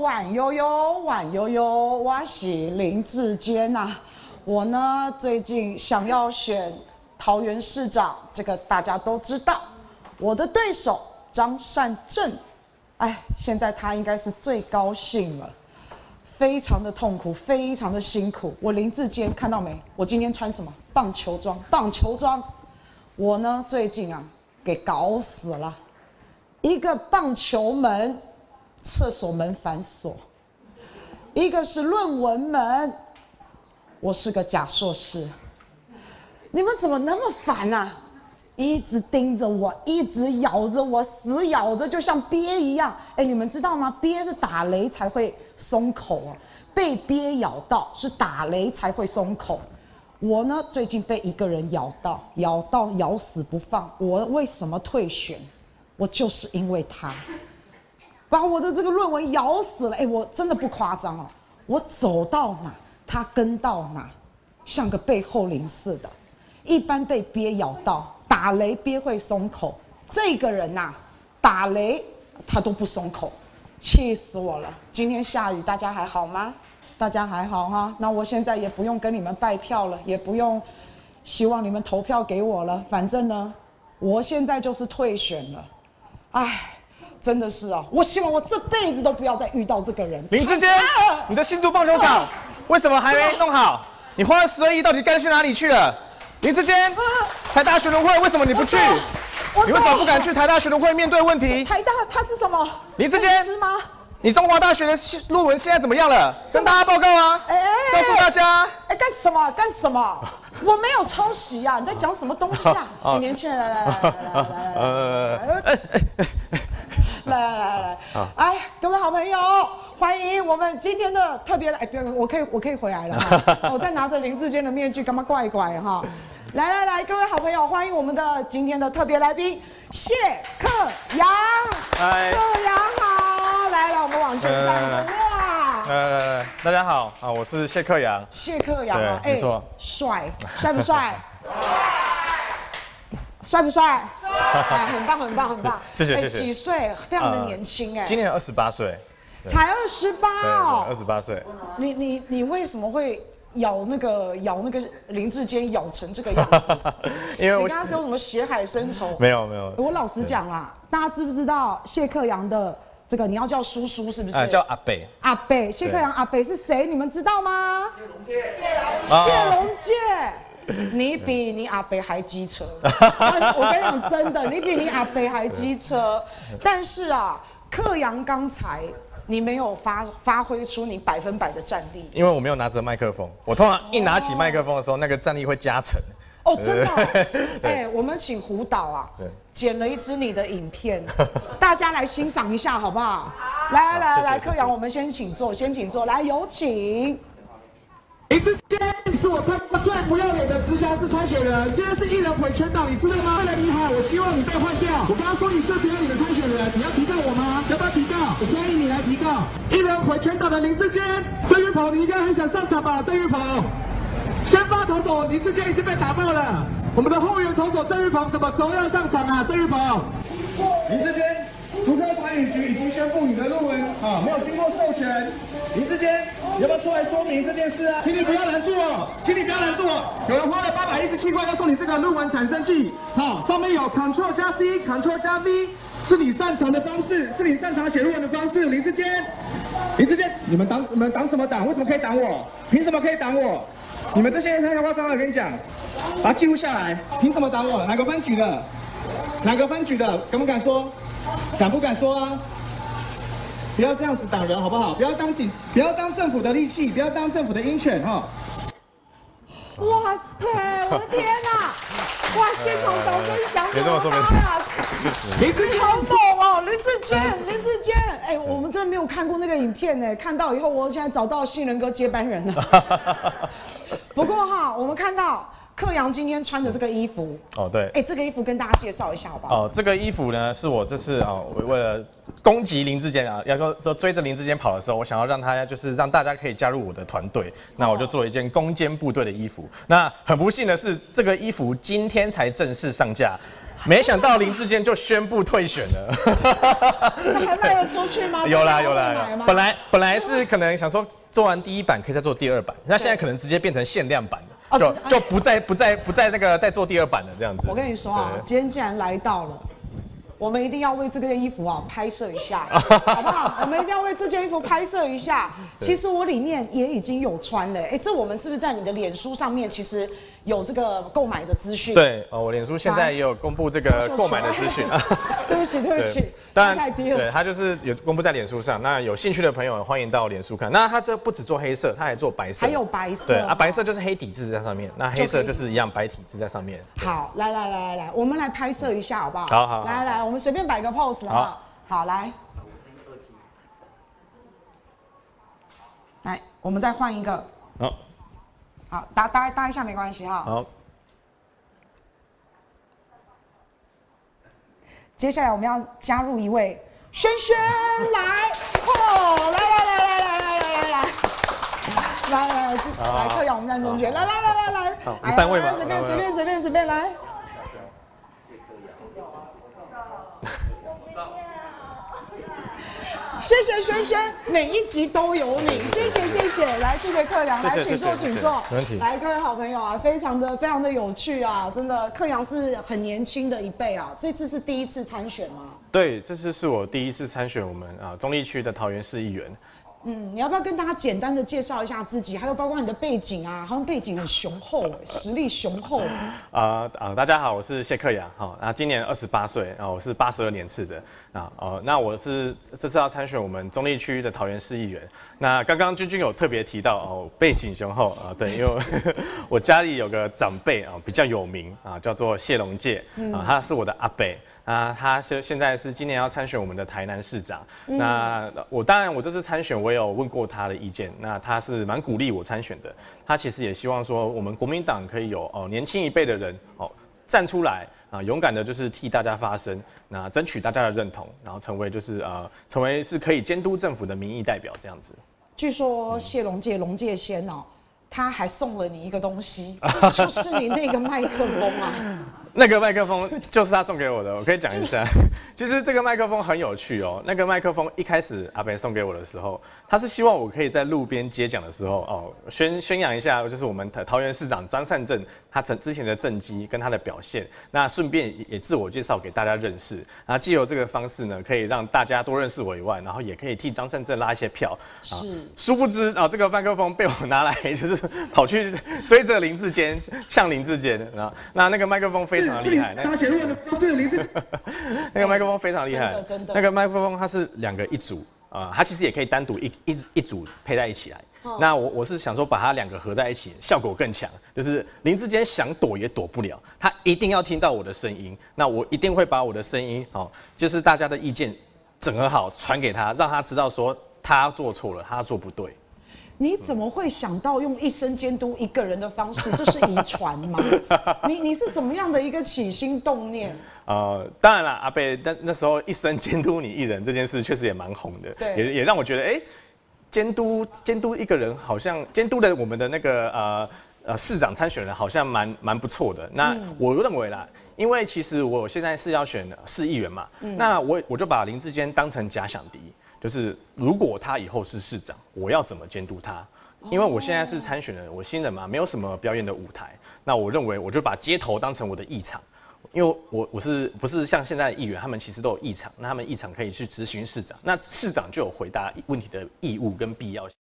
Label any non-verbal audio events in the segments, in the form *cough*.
晚悠悠，晚悠悠，我是林志坚呐。我呢，最近想要选桃园市长，这个大家都知道。我的对手张善政，哎，现在他应该是最高兴了，非常的痛苦，非常的辛苦。我林志坚看到没？我今天穿什么？棒球装，棒球装。我呢，最近啊，给搞死了，一个棒球门。厕所门反锁，一个是论文门，我是个假硕士，你们怎么那么烦啊？一直盯着我，一直咬着我，死咬着，就像鳖一样。哎，你们知道吗？鳖是打雷才会松口啊，被鳖咬到是打雷才会松口。我呢，最近被一个人咬到，咬到咬死不放。我为什么退选？我就是因为他。把我的这个论文咬死了，哎，我真的不夸张哦，我走到哪，他跟到哪，像个背后灵似的。一般被鳖咬到，打雷鳖会松口，这个人呐，打雷他都不松口，气死我了。今天下雨，大家还好吗？大家还好哈？那我现在也不用跟你们拜票了，也不用希望你们投票给我了，反正呢，我现在就是退选了，哎。真的是啊我希望我这辈子都不要再遇到这个人。林志坚你的新竹棒球场为什么还没弄好？你花了十二亿到底该去哪里去了？林志坚台大学生会为什么你不去？你为什么不敢去台大学生会面对问题？台大他是什么？林志坚吗？你中华大学的论文现在怎么样了？跟大家报告啊哎告诉大家。哎干什么？干什么？我没有抄袭啊你在讲什么东西啊？*laughs* 你年轻人来来来来来来哎哎哎来来来，哎，各位好朋友，欢迎我们今天的特别来，哎，不要，我可以，我可以回来了哈，*laughs* 我再拿着林志坚的面具，干嘛怪怪哈？来来来，各位好朋友，欢迎我们的今天的特别来宾谢克阳，嗨，克阳好，来来，我们往前站一个，哇，来来来，大家好啊，我是谢克阳，谢克阳啊，没错，帅，帅不帅？*laughs* 帅不帅？*laughs* 哎，很棒，很棒，很棒！*laughs* 谢谢谢谢。几岁？非常的年轻哎。今年二十八岁。才二十八哦。二十八岁。你你你为什么会咬那个咬那个林志坚咬成这个样子？*laughs* 因为我。你刚刚是有什么血海深仇？没有没有。我老实讲啦，大家知不知道谢克阳的这个你要叫叔叔是不是？叫阿北。阿北，谢克阳阿北是谁？你们知道吗？谢龙介。谢龙介。你比你阿北还机车，我跟你讲真的，你比你阿北还机车。但是啊，克阳刚才你没有发发挥出你百分百的战力，因为我没有拿着麦克风。我通常一拿起麦克风的时候，那个战力会加成。哦，真的。*laughs* 哎，我们请胡导啊，剪了一支你的影片，大家来欣赏一下好不好？来来来来，克阳，我们先请坐，先请坐，来有请。是我他妈最不要脸的直辖市参选人，现在是一人毁全党，你知道吗？为了你好，我希望你被换掉。我刚刚说你最不要脸的参选人，你要提告我吗？要不要提告？我欢迎你来提告。一人毁全党的林志坚，郑运鹏，你应该很想上场吧？郑运鹏，先发投手林志坚已经被打爆了，我们的后援投手郑运鹏什么时候要上场啊？郑运鹏，林智坚。竹科管理局已经宣布你的论文啊没有经过授权，林志坚，你要不要出来说明这件事啊？请你不要拦住我，请你不要拦住我。有人花了八百一十七块要送你这个论文产生器，好，上面有 Ctrl 加 C，Ctrl 加 V，是你擅长的方式，是你擅长写论文的方式。林志坚，林志坚，你们挡你们挡什么挡？为什么可以挡我？凭什么可以挡我？你们这些人太夸张了，我跟你讲，把它记录下来。凭什么挡我？哪个分局的？哪个分局的？敢不敢说？敢不敢说啊？不要这样子挡人，好不好？不要当警，不要当政府的利器，不要当政府的鹰犬，哈！哇塞，我的天哪！*laughs* 哇，现场掌声响起来了！林志坚好猛哦，林志坚，林志坚，哎，我们真的没有看过那个影片呢。看到以后，我现在找到新人哥接班人了。*laughs* 不过哈，我们看到。克阳今天穿的这个衣服哦，对，哎，这个衣服跟大家介绍一下好不好？哦，这个衣服呢，是我这次啊，为了攻击林志坚啊，要说说追着林志坚跑的时候，我想要让他就是让大家可以加入我的团队，那我就做了一件攻坚部队的衣服。那很不幸的是，这个衣服今天才正式上架。没想到林志坚就宣布退选了。那 *laughs* 还卖得出去吗？*laughs* 有啦有啦，本来本来是可能想说做完第一版可以再做第二版，那现在可能直接变成限量版了，就就不再不再不再那个再做第二版了这样子。我跟你说啊，今天既然来到了。我们一定要为这件衣服啊拍摄一下，*laughs* 好不好？我们一定要为这件衣服拍摄一下。其实我里面也已经有穿了，哎，这我们是不是在你的脸书上面其实有这个购买的资讯？对，哦，我脸书现在也有公布这个购买的资讯。对不起，对不起。当然，太低了。对，他就是有公布在脸书上。那有兴趣的朋友欢迎到脸书看。那他这不只做黑色，他还做白色。还有白色。对啊，白色就是黑底字在上面，那黑色就是一样白体字在上面。好，来来来来来，我们来拍摄一下好不好？好好。来来，我们随便摆个 pose 好。好，来。来，我们再换一个。好。好，搭搭搭一下没关系哈。好。接下来我们要加入一位轩轩来，哦，来来来来来来来来来，来来来，来特邀我们站中间，来来来来来，好，三位吗？随便随便随便随便来。谢谢轩轩，每一集都有你，谢谢谢谢，来谢谢克阳，来请坐请坐，没问题。来各位好朋友啊，非常的非常的有趣啊，真的，克阳是很年轻的一辈啊，这次是第一次参选吗？对，这次是我第一次参选我们啊中立区的桃园市议员。嗯，你要不要跟大家简单的介绍一下自己，还有包括你的背景啊？好像背景很雄厚，实力雄厚。*laughs* 啊啊，大家好，我是谢克雅，好，那今年二十八岁，啊，我是八十二年次的，啊，哦，那我是这次要参选我们中立区的桃园市议员。那刚刚君君有特别提到哦，背景雄厚啊，对，因为 *laughs* 我家里有个长辈啊比较有名啊，叫做谢龙介啊，他是我的阿伯。啊，他现现在是今年要参选我们的台南市长。嗯、那我当然，我这次参选，我也有问过他的意见。那他是蛮鼓励我参选的。他其实也希望说，我们国民党可以有哦年轻一辈的人哦站出来啊，勇敢的就是替大家发声，那争取大家的认同，然后成为就是呃成为是可以监督政府的民意代表这样子。据说谢龙介龙介先哦，他还送了你一个东西，就是你那个麦克风啊。那个麦克风就是他送给我的，我可以讲一下。*laughs* 其实这个麦克风很有趣哦。那个麦克风一开始阿北送给我的时候，他是希望我可以在路边接讲的时候哦，宣宣扬一下，就是我们桃园市长张善政他曾之前的政绩跟他的表现。那顺便也自我介绍给大家认识。然后借由这个方式呢，可以让大家多认识我以外，然后也可以替张善政拉一些票。是。殊不知啊，这个麦克风被我拿来就是跑去追着林志坚，向林志坚啊。那那个麦克风非。非常厉害，*laughs* 那个麦克风非常厉害，真的真的。那个麦克风它是两个一组啊，它其实也可以单独一一一组配在一起来。那我我是想说把它两个合在一起，效果更强。就是林志坚想躲也躲不了，他一定要听到我的声音。那我一定会把我的声音哦，就是大家的意见整合好传给他，让他知道说他做错了，他做不对。你怎么会想到用一生监督一个人的方式？这是遗传吗？*laughs* 你你是怎么样的一个起心动念？呃，当然了，阿贝，那那时候一生监督你一人这件事确实也蛮红的，对，也也让我觉得，哎、欸，监督监督一个人，好像监督的我们的那个呃呃市长参选人，好像蛮蛮不错的。那我认为啦，因为其实我现在是要选市议员嘛，嗯、那我我就把林志坚当成假想敌。就是如果他以后是市长，我要怎么监督他？因为我现在是参选人，我新人嘛，没有什么表演的舞台。那我认为我就把街头当成我的议场，因为我我是不是像现在的议员，他们其实都有议场，那他们议场可以去质询市长，那市长就有回答问题的义务跟必要性。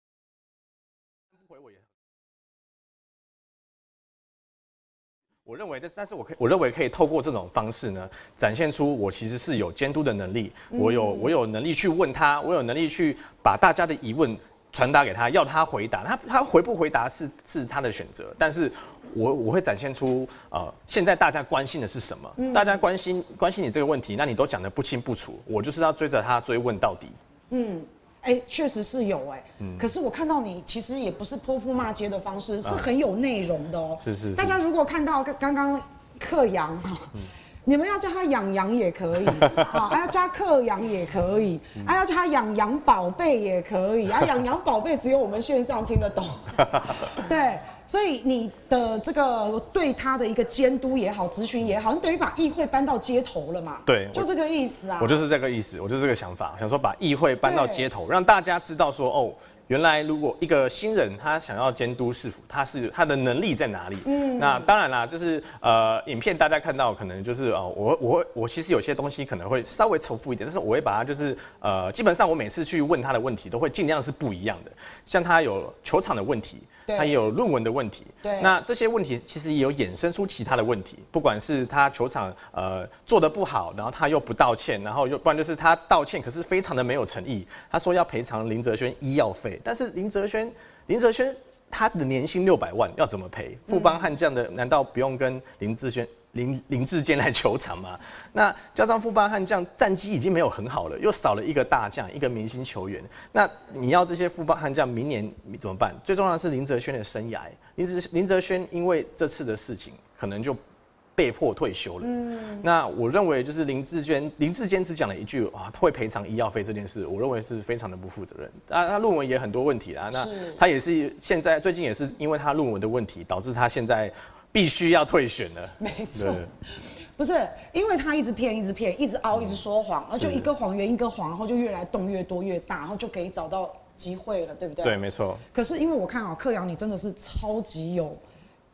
我认为这，但是我可以，我认为可以透过这种方式呢，展现出我其实是有监督的能力，我有我有能力去问他，我有能力去把大家的疑问传达给他，要他回答，他他回不回答是是他的选择，但是我我会展现出呃，现在大家关心的是什么？大家关心关心你这个问题，那你都讲得不清不楚，我就是要追着他追问到底。嗯。哎，确实是有哎，嗯，可是我看到你其实也不是泼妇骂街的方式，是很有内容的哦。是是。大家如果看到刚刚克阳哈，你们要叫他养羊也可以，啊，*laughs* 要叫他克阳也可以，啊，要叫他养羊宝贝也可以，啊，养羊宝贝只有我们线上听得懂。*laughs* 对，所以你的这个对他的一个监督也好，质询也好，你等于把议会搬到街头了嘛？对，就这个意思啊。我就是这个意思，我就是这个想法，想说把议会搬到街头，让大家知道说哦。原来，如果一个新人他想要监督市府，他是他的能力在哪里？嗯，那当然啦，就是呃，影片大家看到可能就是呃，我我我其实有些东西可能会稍微重复一点，但是我会把它就是呃，基本上我每次去问他的问题都会尽量是不一样的。像他有球场的问题，他也有论文的问题，对，那这些问题其实也有衍生出其他的问题，不管是他球场呃做的不好，然后他又不道歉，然后又不然就是他道歉可是非常的没有诚意，他说要赔偿林哲轩医药费。但是林哲轩，林哲轩他的年薪六百万要怎么赔？富邦悍将的难道不用跟林志轩、林林志坚来球场嘛？*laughs* 那加上富邦悍将战绩已经没有很好了，又少了一个大将，一个明星球员，那你要这些富邦悍将明年怎么办？最重要的是林哲轩的生涯，林哲林哲轩因为这次的事情，可能就。被迫退休了。嗯，那我认为就是林志坚，林志坚只讲了一句啊，他会赔偿医药费这件事，我认为是非常的不负责任。啊，他论文也很多问题啊，那他也是现在最近也是因为他论文的问题，导致他现在必须要退选了。没错，不是因为他一直骗，一直骗，一直凹，一直说谎，然后就一个谎言一个谎，然后就越来洞越多越大，然后就可以找到机会了，对不对？对，没错。可是因为我看啊，克阳你真的是超级有。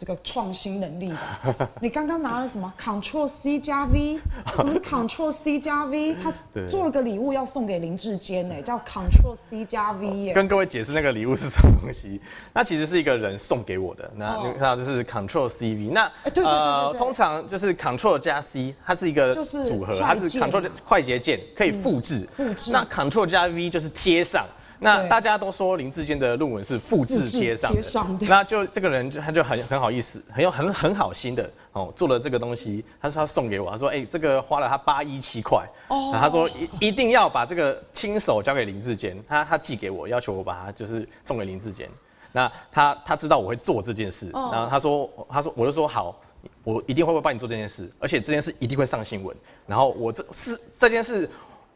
这个创新能力吧，*laughs* 你刚刚拿了什么？Control C 加 V，*laughs* 什么是 Control C 加 V？他做了个礼物要送给林志坚呢，叫 Control C 加 V。跟各位解释那个礼物是什么东西？那其实是一个人送给我的。那你看到就是 Control C V。那呃，通常就是 Control 加 C，它是一个组合，它是 Control 快捷键可以复制。复制。那 Control 加 V 就是贴上。那大家都说林志坚的论文是复制贴上的，上的，那就这个人就他就很很好意思，很有很很好心的哦，做了这个东西，他说他送给我，他说哎、欸，这个花了他八一七块，哦，他说一一定要把这个亲手交给林志坚，他他寄给我，要求我把它就是送给林志坚，那他他知道我会做这件事，然后他说他说我就说好，我一定会会帮你做这件事，而且这件事一定会上新闻，然后我这是这件事。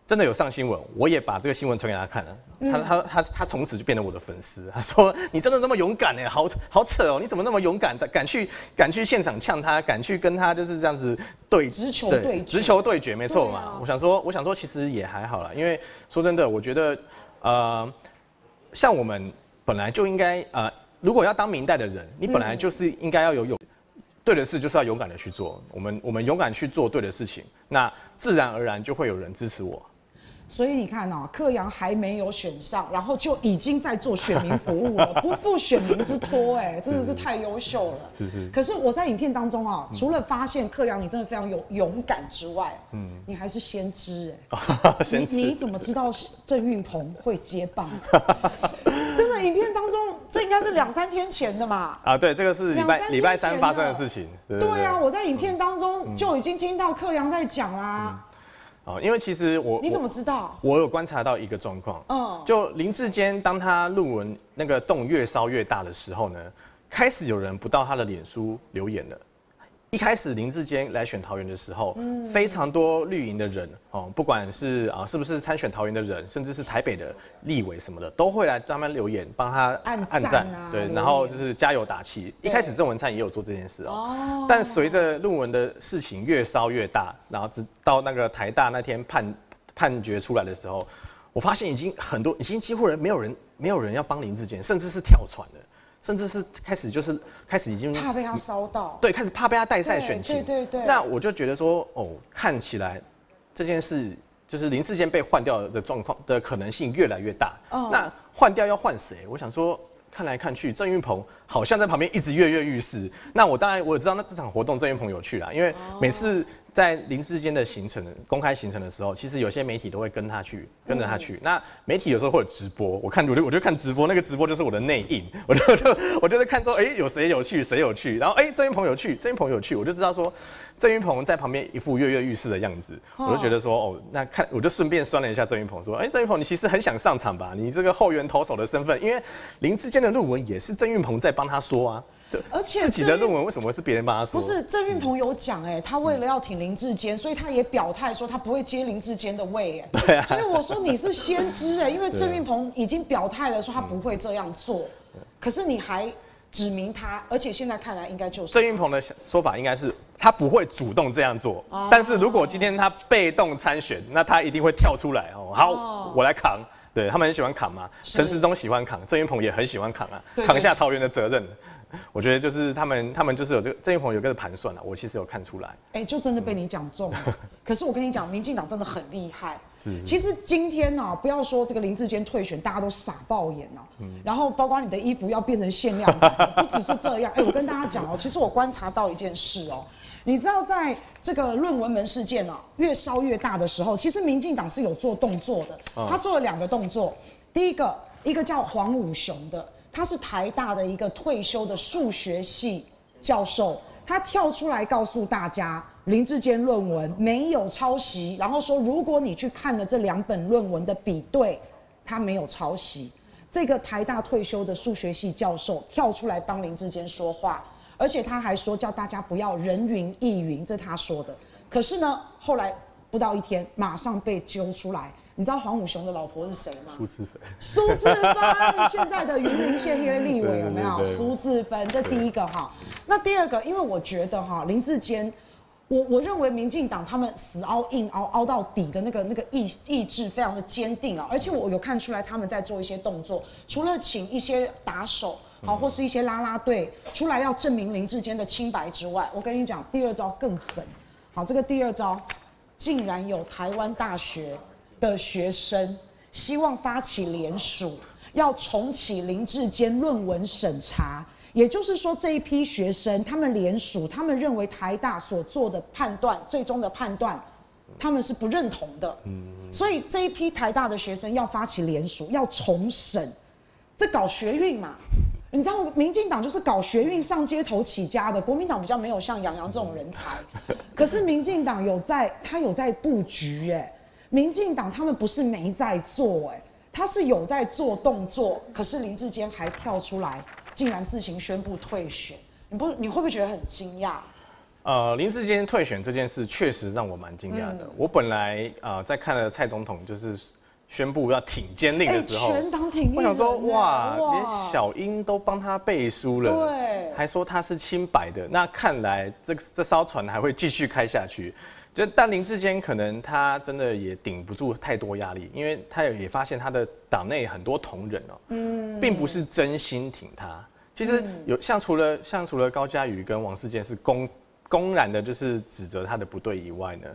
真的有上新闻，我也把这个新闻传给他看了。他他他他从此就变成我的粉丝。他说：“你真的那么勇敢哎，好好扯哦！你怎么那么勇敢，敢去敢去现场呛他，敢去跟他就是这样子对直球对直球对决，没错嘛。我想说，我想说，其实也还好啦，因为说真的，我觉得呃，像我们本来就应该呃，如果要当明代的人，你本来就是应该要有勇。”对的事就是要勇敢的去做，我们我们勇敢去做对的事情，那自然而然就会有人支持我。所以你看哦，克阳还没有选上，然后就已经在做选民服务了，不负选民之托，哎，真的是太优秀了。*laughs* 是是。可是我在影片当中啊，除了发现克阳你真的非常有勇敢之外，嗯，你还是先知哎。*laughs* 先知。你你怎么知道郑运鹏会接棒？*laughs* 真的，影片当中这应该是两三天前的嘛？啊，对，这个是礼拜礼拜三发生的事情。对啊，我在影片当中就已经听到克阳在讲啦。哦，因为其实我你怎么知道？我有观察到一个状况，嗯，就林志坚当他论文那个洞越烧越大的时候呢，开始有人不到他的脸书留言了。一开始林志坚来选桃园的时候，嗯、非常多绿营的人哦，不管是啊是不是参选桃园的人，甚至是台北的立委什么的，都会来专门留言帮他按按赞，对，然后就是加油打气。一开始郑文灿也有做这件事哦，哦但随着论文的事情越烧越大，然后直到那个台大那天判判决出来的时候，我发现已经很多，已经几乎人没有人没有人要帮林志坚，甚至是跳船了。甚至是开始就是开始已经怕被他烧到，对，开始怕被他带赛选情，对对对。那我就觉得说，哦，看起来这件事就是林志坚被换掉的状况的可能性越来越大。哦。那换掉要换谁？我想说，看来看去，郑云鹏好像在旁边一直跃跃欲试。那我当然我也知道，那这场活动郑云鹏有去啦，因为每次。在林志坚的行程公开行程的时候，其实有些媒体都会跟他去，跟着他去。那媒体有时候会有直播，我看我就我就看直播，那个直播就是我的内应，我就就我就在看说，哎、欸，有谁有去，谁有去，然后哎，郑云鹏有去，郑云鹏有去，我就知道说，郑云鹏在旁边一副跃跃欲试的样子，我就觉得说，哦，那看我就顺便酸了一下郑云鹏，说，哎、欸，郑云鹏你其实很想上场吧？你这个后援投手的身份，因为林志坚的论文也是郑云鹏在帮他说啊。而且自己的论文为什么是别人帮他说？不是郑运鹏有讲哎，他为了要挺林志坚，所以他也表态说他不会接林志坚的位哎。*laughs* 对啊。所以我说你是先知哎，*laughs* 因为郑运鹏已经表态了说他不会这样做，可是你还指明他，而且现在看来应该就是。郑运鹏的说法应该是他不会主动这样做，哦、但是如果今天他被动参选，那他一定会跳出来哦，好，哦、我来扛，对他们很喜欢扛嘛，陈时中喜欢扛，郑运鹏也很喜欢扛啊，扛下桃园的责任。*laughs* 我觉得就是他们，他们就是有这个郑运鹏有个盘算了，我其实有看出来。哎、欸，就真的被你讲中了。可是我跟你讲，民进党真的很厉害。是，是。其实今天呢、啊，不要说这个林志坚退选，大家都傻爆眼了、啊。嗯。然后包括你的衣服要变成限量版，不只是这样。哎、欸，我跟大家讲哦，其实我观察到一件事哦，你知道在这个论文门事件啊越烧越大的时候，其实民进党是有做动作的。他做了两个动作，第一个，一个叫黄武雄的。他是台大的一个退休的数学系教授，他跳出来告诉大家，林志坚论文没有抄袭，然后说，如果你去看了这两本论文的比对，他没有抄袭。这个台大退休的数学系教授跳出来帮林志坚说话，而且他还说叫大家不要人云亦云，这他说的。可是呢，后来不到一天，马上被揪出来。你知道黄武雄的老婆是谁吗？苏志芬。苏志芬，现在的云林县约立委有没有？苏志芬，这第一个哈。那第二个，因为我觉得哈，林志坚，我我认为民进党他们死凹硬凹凹到底的那个那个意意志非常的坚定啊，而且我有看出来他们在做一些动作，除了请一些打手好或是一些啦啦队出来要证明林志坚的清白之外，我跟你讲，第二招更狠。好，这个第二招竟然有台湾大学。的学生希望发起联署，要重启林志坚论文审查。也就是说，这一批学生他们联署，他们认为台大所做的判断，最终的判断，他们是不认同的。所以这一批台大的学生要发起联署，要重审，这搞学运嘛？你知道，民进党就是搞学运上街头起家的，国民党比较没有像杨洋这种人才。可是民进党有在，他有在布局，哎。民进党他们不是没在做，哎，他是有在做动作，可是林志坚还跳出来，竟然自行宣布退选，你不你会不会觉得很惊讶？呃，林志坚退选这件事确实让我蛮惊讶的。嗯、我本来呃在看了蔡总统就是宣布要挺坚令的时候，全党挺，我想说哇，哇连小英都帮他背书了，对，还说他是清白的，那看来这这艘船还会继续开下去。就但林志坚可能他真的也顶不住太多压力，因为他也发现他的党内很多同仁哦，嗯，并不是真心挺他。其实有像除了像除了高嘉瑜跟王世坚是公公然的，就是指责他的不对以外呢，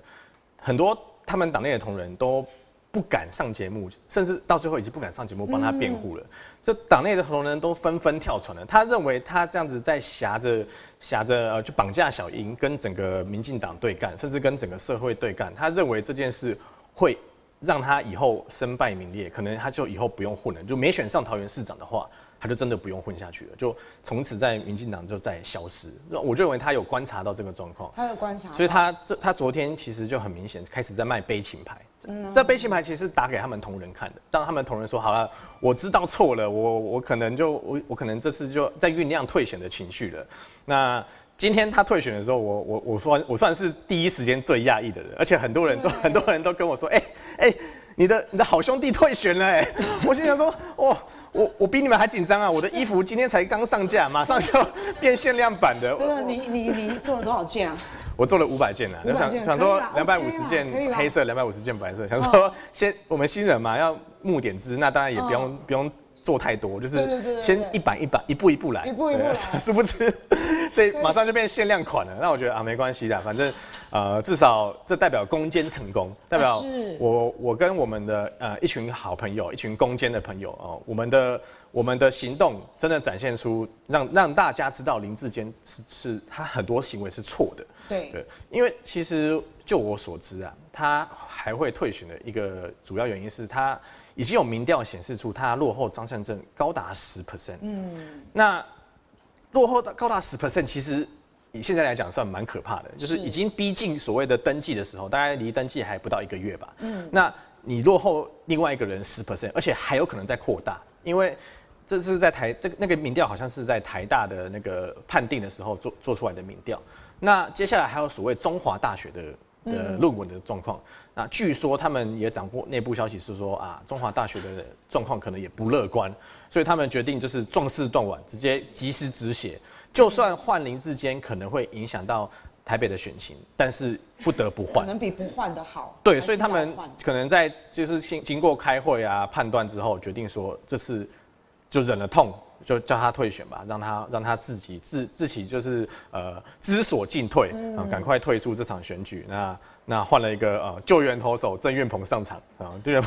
很多他们党内的同仁都。不敢上节目，甚至到最后已经不敢上节目帮他辩护了。就党内的同仁都纷纷跳船了。他认为他这样子在挟着挟着呃，就绑架小英，跟整个民进党对干，甚至跟整个社会对干。他认为这件事会让他以后身败名裂，可能他就以后不用混了，就没选上桃园市长的话。他就真的不用混下去了，就从此在民进党就再消失。我认为他有观察到这个状况，他有观察，所以他这他昨天其实就很明显开始在卖悲情牌。嗯，这悲情牌其实打给他们同仁看的，让他们同仁说好了，我知道错了，我我可能就我我可能这次就在酝酿退选的情绪了。那今天他退选的时候，我我我说我算是第一时间最讶异的人，而且很多人都很多人都跟我说，哎、欸、哎。欸你的你的好兄弟退选了哎，*laughs* 我心想说，哦，我我比你们还紧张啊！我的衣服今天才刚上架，马上就变限量版的。*laughs* 不是你你你做了多少件啊？我做了五百件啊，就想想说两百五十件黑色，两百五十件白色，想说先我们新人嘛，要募点资，那当然也不用不用。做太多，就是先一版一版，一步一步来，一步一步来，*laughs* 殊不知 *laughs* 这马上就变限量款了。那我觉得啊，没关系的，反正呃，至少这代表攻坚成功，代表我我跟我们的呃一群好朋友，一群攻坚的朋友哦，我们的我们的行动真的展现出让让大家知道林志坚是是他很多行为是错的。对。对，因为其实就我所知啊，他还会退选的一个主要原因是他。已经有民调显示出他落后张善政高达十。percent，嗯，那落后的高达十 percent，其实以现在来讲算蛮可怕的，就是已经逼近所谓的登记的时候，大概离登记还不到一个月吧，嗯，那你落后另外一个人十 percent，而且还有可能在扩大，因为这是在台这个那个民调好像是在台大的那个判定的时候做做出来的民调，那接下来还有所谓中华大学的的论文的状况。那据说他们也掌握内部消息，是说啊，中华大学的状况可能也不乐观，所以他们决定就是壮士断腕，直接及时止血。就算换林志坚可能会影响到台北的选情，但是不得不换，可能比不换的好。对，所以他们可能在就是经经过开会啊判断之后，决定说这次就忍了痛。就叫他退选吧，让他让他自己自自己就是呃知所进退啊，赶、嗯、快退出这场选举。那那换了一个呃救援投手郑运鹏上场啊，对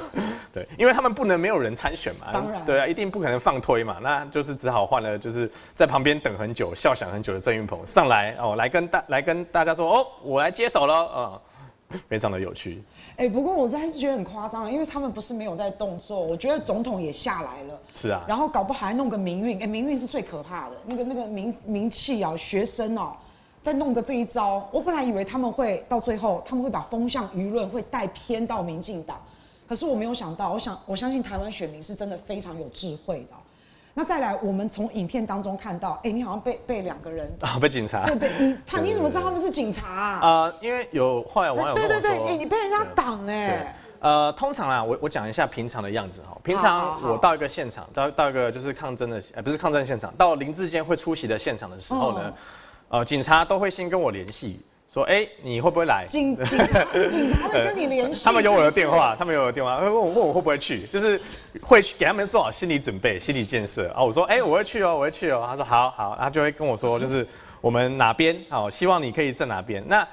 对，因为他们不能没有人参选嘛，当然对啊，一定不可能放推嘛，那就是只好换了，就是在旁边等很久、笑想很久的郑运鹏上来哦，来跟大来跟大家说哦，我来接手了啊。非常的有趣，哎、欸，不过我还是觉得很夸张，因为他们不是没有在动作，我觉得总统也下来了，是啊，然后搞不好还弄个民运，哎、欸，民运是最可怕的，那个那个名名气啊，学生哦、喔，再弄个这一招，我本来以为他们会到最后，他们会把风向舆论会带偏到民进党，可是我没有想到，我想我相信台湾选民是真的非常有智慧的。那再来，我们从影片当中看到，哎、欸，你好像被被两个人啊，*laughs* 被警察，对对，你他你怎么知道他们是警察啊？呃，因为有后来网友对对对，哎、欸，你被人家挡哎。呃，通常啊，我我讲一下平常的样子哈。平常我到一个现场，到到一个就是抗争的，呃，不是抗争现场，到林志坚会出席的现场的时候呢，哦、呃，警察都会先跟我联系。说哎、欸，你会不会来？警 *laughs* 警察警察会跟你联系。*laughs* 他们有我的电话，他们有我的电话，会问我问我会不会去，就是会去给他们做好心理准备、心理建设啊。我说哎、欸，我会去哦，我会去哦。他说好好，他就会跟我说，就是我们哪边好，希望你可以在哪边。那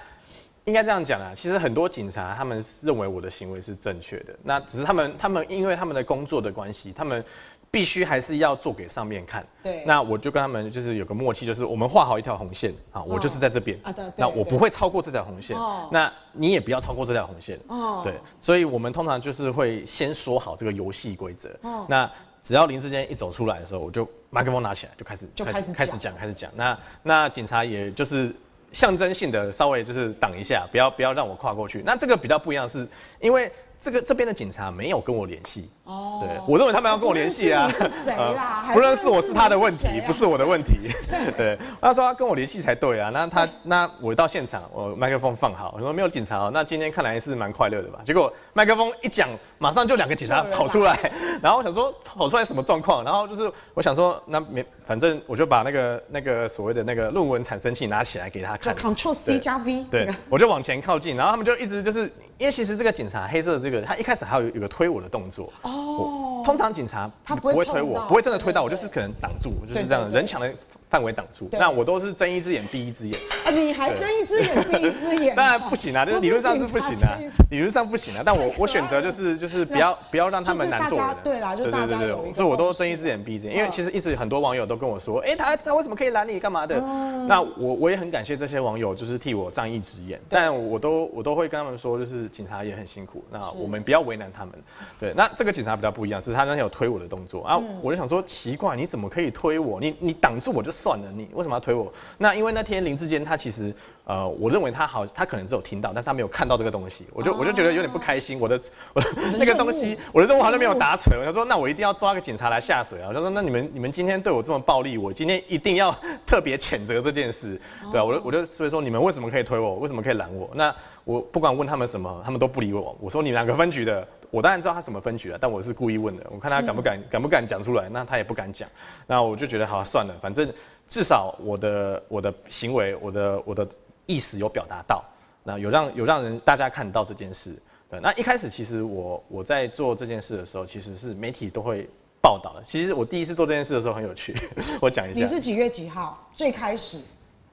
应该这样讲啊，其实很多警察他们认为我的行为是正确的，那只是他们他们因为他们的工作的关系，他们。必须还是要做给上面看。对，那我就跟他们就是有个默契，就是我们画好一条红线啊，我就是在这边啊，对，那我不会超过这条红线。哦，那你也不要超过这条红线。哦，对，所以我们通常就是会先说好这个游戏规则。哦，那只要林志坚一走出来的时候，我就麦克风拿起来就开始就开始开始讲开始讲。那那警察也就是象征性的稍微就是挡一下，不要不要让我跨过去。那这个比较不一样是因为。这个这边的警察没有跟我联系哦，对，我认为他们要跟我联系啊，谁啦？不认识我是他的问题，不是我的问题。*laughs* 对，他说他跟我联系才对啊。那他那我到现场，我麦克风放好，我说没有警察哦。那今天看来是蛮快乐的吧？结果麦克风一讲，马上就两个警察跑出来，*laughs* 然后我想说跑出来什么状况？然后就是我想说那没，反正我就把那个那个所谓的那个论文产生器拿起来给他看，Ctrl C 加 V，对，我就往前靠近，然后他们就一直就是因为其实这个警察黑色的这个。他一开始还有有个推我的动作哦，通常警察他不会推我，不会真的推到我，就是可能挡住，就是这样人墙的范围挡住。那我都是睁一只眼闭一只眼啊，你还睁一只眼闭一只眼？当然不行啊，就是理论上是不行啊，理论上不行啊。但我我选择就是就是不要不要让他们难做人。对啦，就大家对对对，所以我都睁一只眼闭一只眼，因为其实一直很多网友都跟我说，哎，他他为什么可以拦你干嘛的？那我我也很感谢这些网友，就是替我仗义直言，但我都我都会跟他们说，就是警察也很辛苦，那我们不要为难他们。对，那这个警察比较不一样，是他那天有推我的动作啊，我就想说奇怪，你怎么可以推我？你你挡住我就算了，你为什么要推我？那因为那天林志坚他其实呃，我认为他好，他可能只有听到，但是他没有看到这个东西，我就我就觉得有点不开心，我的我的那个东西，我的任务好像没有达成。我就说那我一定要抓个警察来下水啊！我就说那你们你们今天对我这么暴力，我今天一定要特别谴责这件事。对啊，我就我就所以说你们为什么可以推我？为什么可以拦我？那我不管问他们什么，他们都不理我。我说你们两个分局的，我当然知道他什么分局啊，但我是故意问的。我看他敢不敢敢不敢讲出来，那他也不敢讲。那我就觉得好算了，反正至少我的我的行为，我的我的。意思有表达到，那有让有让人大家看到这件事。对，那一开始其实我我在做这件事的时候，其实是媒体都会报道的。其实我第一次做这件事的时候很有趣，*laughs* 我讲一下。你是几月几号？最开始？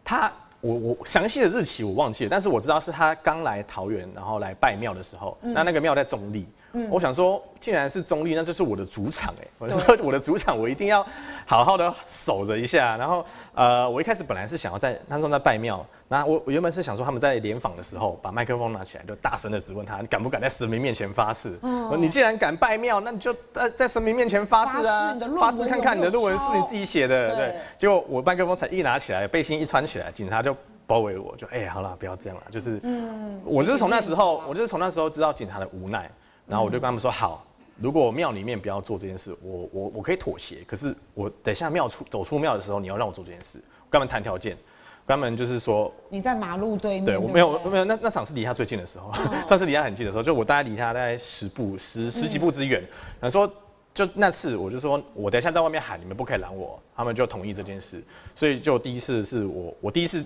他，我我详细的日期我忘记了，但是我知道是他刚来桃园，然后来拜庙的时候，嗯、那那个庙在中坜。嗯、我想说，既然是中立，那就是我的主场哎、欸。我说 *laughs* 我的主场，我一定要好好的守着一下。然后，呃，我一开始本来是想要在他说在拜庙，那我我原本是想说他们在联访的时候，把麦克风拿起来，就大声的质问他，你敢不敢在神明面前发誓？哦、你既然敢拜庙，那你就在在神明面前发誓啊，发誓看看你的论文是你自己写的。对，结果我麦克风才一拿起来，背心一穿起来，警察就包围我，就哎、欸，好了，不要这样了，就是，嗯，我就是从那时候，我就是从那时候知道警察的无奈。然后我就跟他们说好，如果庙里面不要做这件事，我我我可以妥协。可是我等下庙出走出庙的时候，你要让我做这件事，我跟他们谈条件。专门就是说你在马路对面，对我没有没有，那那场是离他最近的时候，哦、*laughs* 算是离他很近的时候，就我大概离他大概十步十十几步之远。然后、嗯、说就那次我就说我等一下在外面喊，你们不可以拦我，他们就同意这件事，所以就第一次是我我第一次。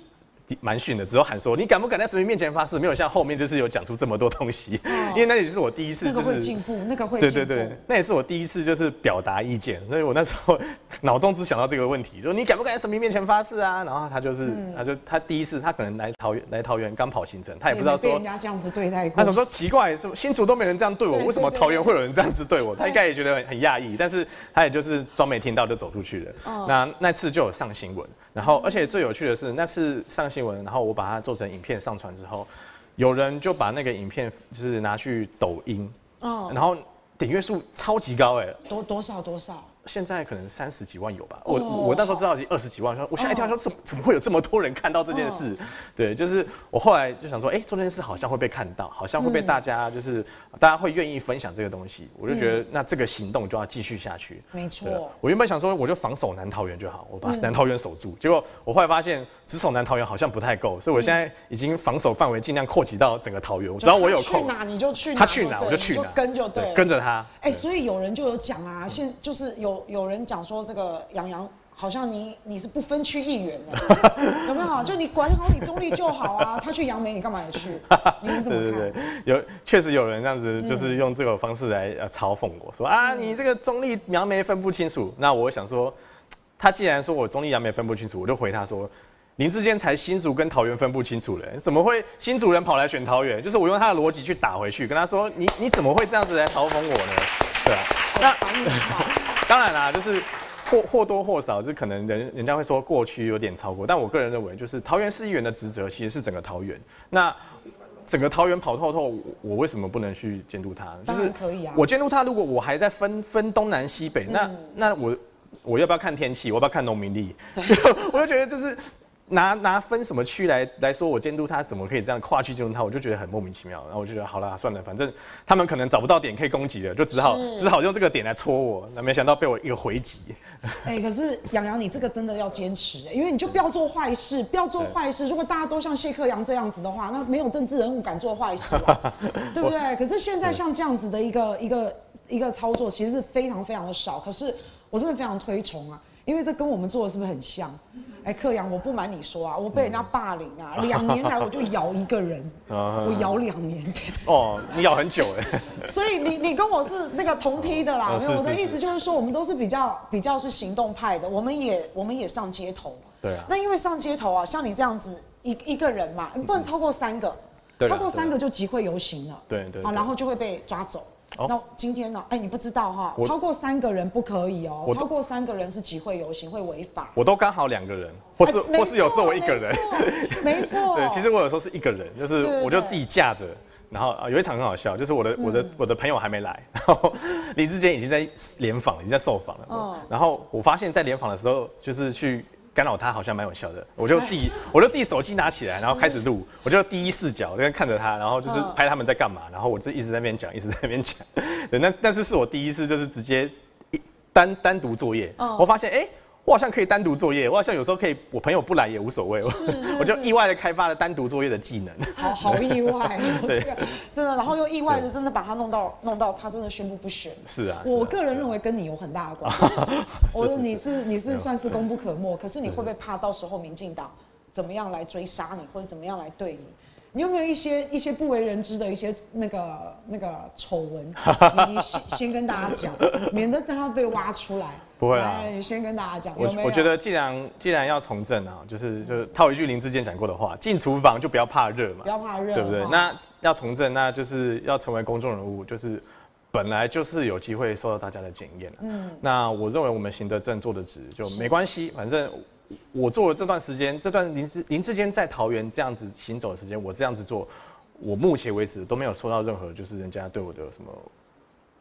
蛮逊的，只有喊说你敢不敢在神明面前发誓？没有像后面就是有讲出这么多东西，*laughs* 因为那也是我第一次，就是，那个会进步，那个会进步。对对对，那也是我第一次就是表达意见，所以我那时候 *laughs* 脑中只想到这个问题，说你敢不敢在神明面前发誓啊？然后他就是，嗯、他就他第一次他可能来桃园来桃园刚跑行程，他也不知道说人家这样子对待过，他想说奇怪，是新竹都没人这样对我，为什么桃园会有人这样子对我？他应该也觉得很很讶异，但是他也就是装没听到就走出去了。嗯、那那次就有上新闻。然后，而且最有趣的是，那次上新闻，然后我把它做成影片上传之后，有人就把那个影片就是拿去抖音，哦，然后点阅数超级高哎，多多少多少？现在可能三十几万有吧，我我那时候知道是二十几万，说我吓一跳，说怎么怎么会有这么多人看到这件事？对，就是我后来就想说，哎，做这件事好像会被看到，好像会被大家就是大家会愿意分享这个东西，我就觉得那这个行动就要继续下去。没错，我原本想说我就防守南桃园就好，我把南桃园守住，结果我后来发现只守南桃园好像不太够，所以我现在已经防守范围尽量扩及到整个桃园，只要我有空去哪你就去，他去哪我就去哪，跟就对，跟着他。哎，所以有人就有讲啊，现就是有有人讲说。说这个杨洋好像你你是不分区议员的，*laughs* 有没有？就你管好你中立就好啊。*laughs* 他去杨梅，你干嘛也去？你怎么看？对对对，有确实有人这样子，就是用这个方式来呃嘲讽我说啊，你这个中立杨梅分不清楚。那我想说，他既然说我中立杨梅分不清楚，我就回他说，林智坚才新竹跟桃园分不清楚嘞，怎么会新竹人跑来选桃园？就是我用他的逻辑去打回去，跟他说，你你怎么会这样子来嘲讽我呢？对啊，那当然啦，就是。或或多或少，是可能人人家会说过去有点超过，但我个人认为，就是桃园市议员的职责其实是整个桃园。那整个桃园跑透透，我为什么不能去监督他？就是可以啊。我监督他，如果我还在分分东南西北，那那我我要不要看天气？我要不要看农民地？*laughs* 我就觉得就是。拿拿分什么区来来说，我监督他怎么可以这样跨区监督他，我就觉得很莫名其妙。然后我就觉得好了，算了，反正他们可能找不到点可以攻击的，就只好只好用这个点来戳我。那没想到被我一个回击。哎、欸，可是杨洋，你这个真的要坚持，因为你就不要做坏事，不要做坏事。如果大家都像谢克阳这样子的话，那没有政治人物敢做坏事，*laughs* 对不对？可是现在像这样子的一个一个一个操作，其实是非常非常的少。可是我真的非常推崇啊，因为这跟我们做的是不是很像？哎，克阳，我不瞒你说啊，我被人家霸凌啊，两年来我就咬一个人，*laughs* 我咬两年。哦，你咬很久哎。*laughs* 所以你你跟我是那个同梯的啦，没有，我的意思就是说，我们都是比较比较是行动派的，我们也我们也上街头。对啊。那因为上街头啊，像你这样子一一个人嘛，你不能超过三个，超过三个就集会游行了。对对。啊，然后就会被抓走。那今天呢？哎，你不知道哈，超过三个人不可以哦。超过三个人是集会游行会违法。我都刚好两个人，或是或是有时候我一个人。没错。*laughs* 对，其实我有时候是一个人，就是我就自己架着，然后啊有一场很好笑，就是我的我的我的朋友还没来，*laughs* 然后林志坚已经在联访，已经在受访了。然后我发现，在联访的时候，就是去。干扰他好像蛮有效的，我就自己，我就自己手机拿起来，然后开始录，我就第一视角在看着他，然后就是拍他们在干嘛，然后我就一直在那边讲，一直在那边讲，对，那但是是我第一次就是直接一单单独作业，我发现哎。欸我好像可以单独作业，我好像有时候可以，我朋友不来也无所谓，是 *laughs* 是是我就意外的开发了单独作业的技能。好好意外，*laughs* *laughs* 对，真的，然后又意外的真的把他弄到弄到他真的宣布不选。是啊，我个人认为跟你有很大的关系。我说你是你是算是功不可没，可是你会不会怕到时候民进党怎么样来追杀你，或者怎么样来对你？你有没有一些一些不为人知的一些那个那个丑闻？*laughs* 你先先跟大家讲，免得等他被挖出来。不会啊，你先跟大家讲。我我觉得既然既然要从政啊，就是就是套一句林志坚讲过的话，进厨房就不要怕热嘛，不要怕热，对不对？那要从政，那就是要成为公众人物，就是本来就是有机会受到大家的检验。嗯，那我认为我们行得正，坐得直就没关系，反正。我做了这段时间，这段林志林志坚在桃园这样子行走的时间，我这样子做，我目前为止都没有收到任何就是人家对我的什么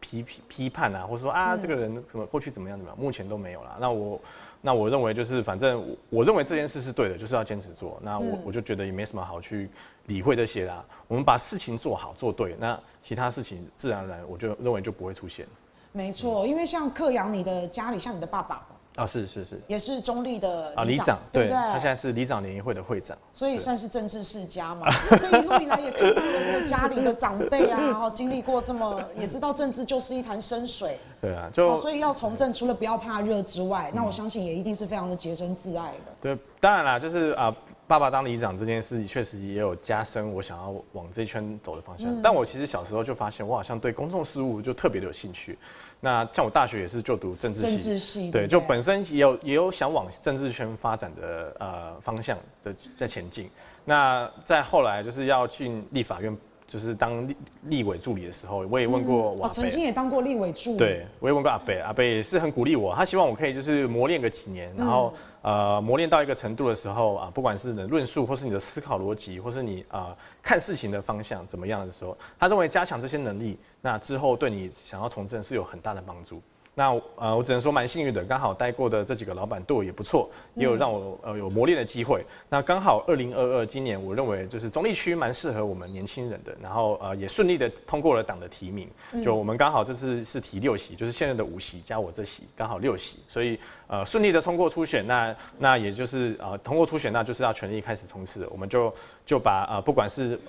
批批批判啊，或者说啊这个人什么过去怎么样怎么样，目前都没有啦。那我那我认为就是反正我认为这件事是对的，就是要坚持做。那我我就觉得也没什么好去理会这些啦。我们把事情做好做对，那其他事情自然而然我就认为就不会出现。没错，因为像克阳，你的家里像你的爸爸。啊，是是是，也是中立的啊里长，对不对？他现在是里长联谊会的会长，所以算是政治世家嘛。*laughs* 这一路以来也看到了这个家里的长辈啊，然 *laughs* 后经历过这么，也知道政治就是一潭深水。对啊，就所以要从政，除了不要怕热之外，那我相信也一定是非常的洁身自爱的。对，当然啦，就是啊。爸爸当里长这件事确实也有加深我想要往这一圈走的方向，嗯、但我其实小时候就发现，我好像对公众事务就特别的有兴趣。那像我大学也是就读政治系，政治系对，就本身也有也有想往政治圈发展的呃方向的在前进。那在后来就是要进立法院。就是当立立委助理的时候，我也问过我、曾经也当过立委助理。对，我也问过阿北，阿北也是很鼓励我，他希望我可以就是磨练个几年，然后、嗯、呃磨练到一个程度的时候啊，不管是你的论述，或是你的思考逻辑，或是你啊、呃、看事情的方向怎么样的时候，他认为加强这些能力，那之后对你想要从政是有很大的帮助。那呃，我只能说蛮幸运的，刚好带过的这几个老板对我也不错，也有让我呃有磨练的机会。那刚好二零二二今年，我认为就是中立区蛮适合我们年轻人的，然后呃也顺利的通过了党的提名。就我们刚好这次是提六席，就是现在的五席加我这席，刚好六席，所以呃顺利的通过初选。那那也就是呃通过初选，那就是要全力开始冲刺。我们就就把呃不管是。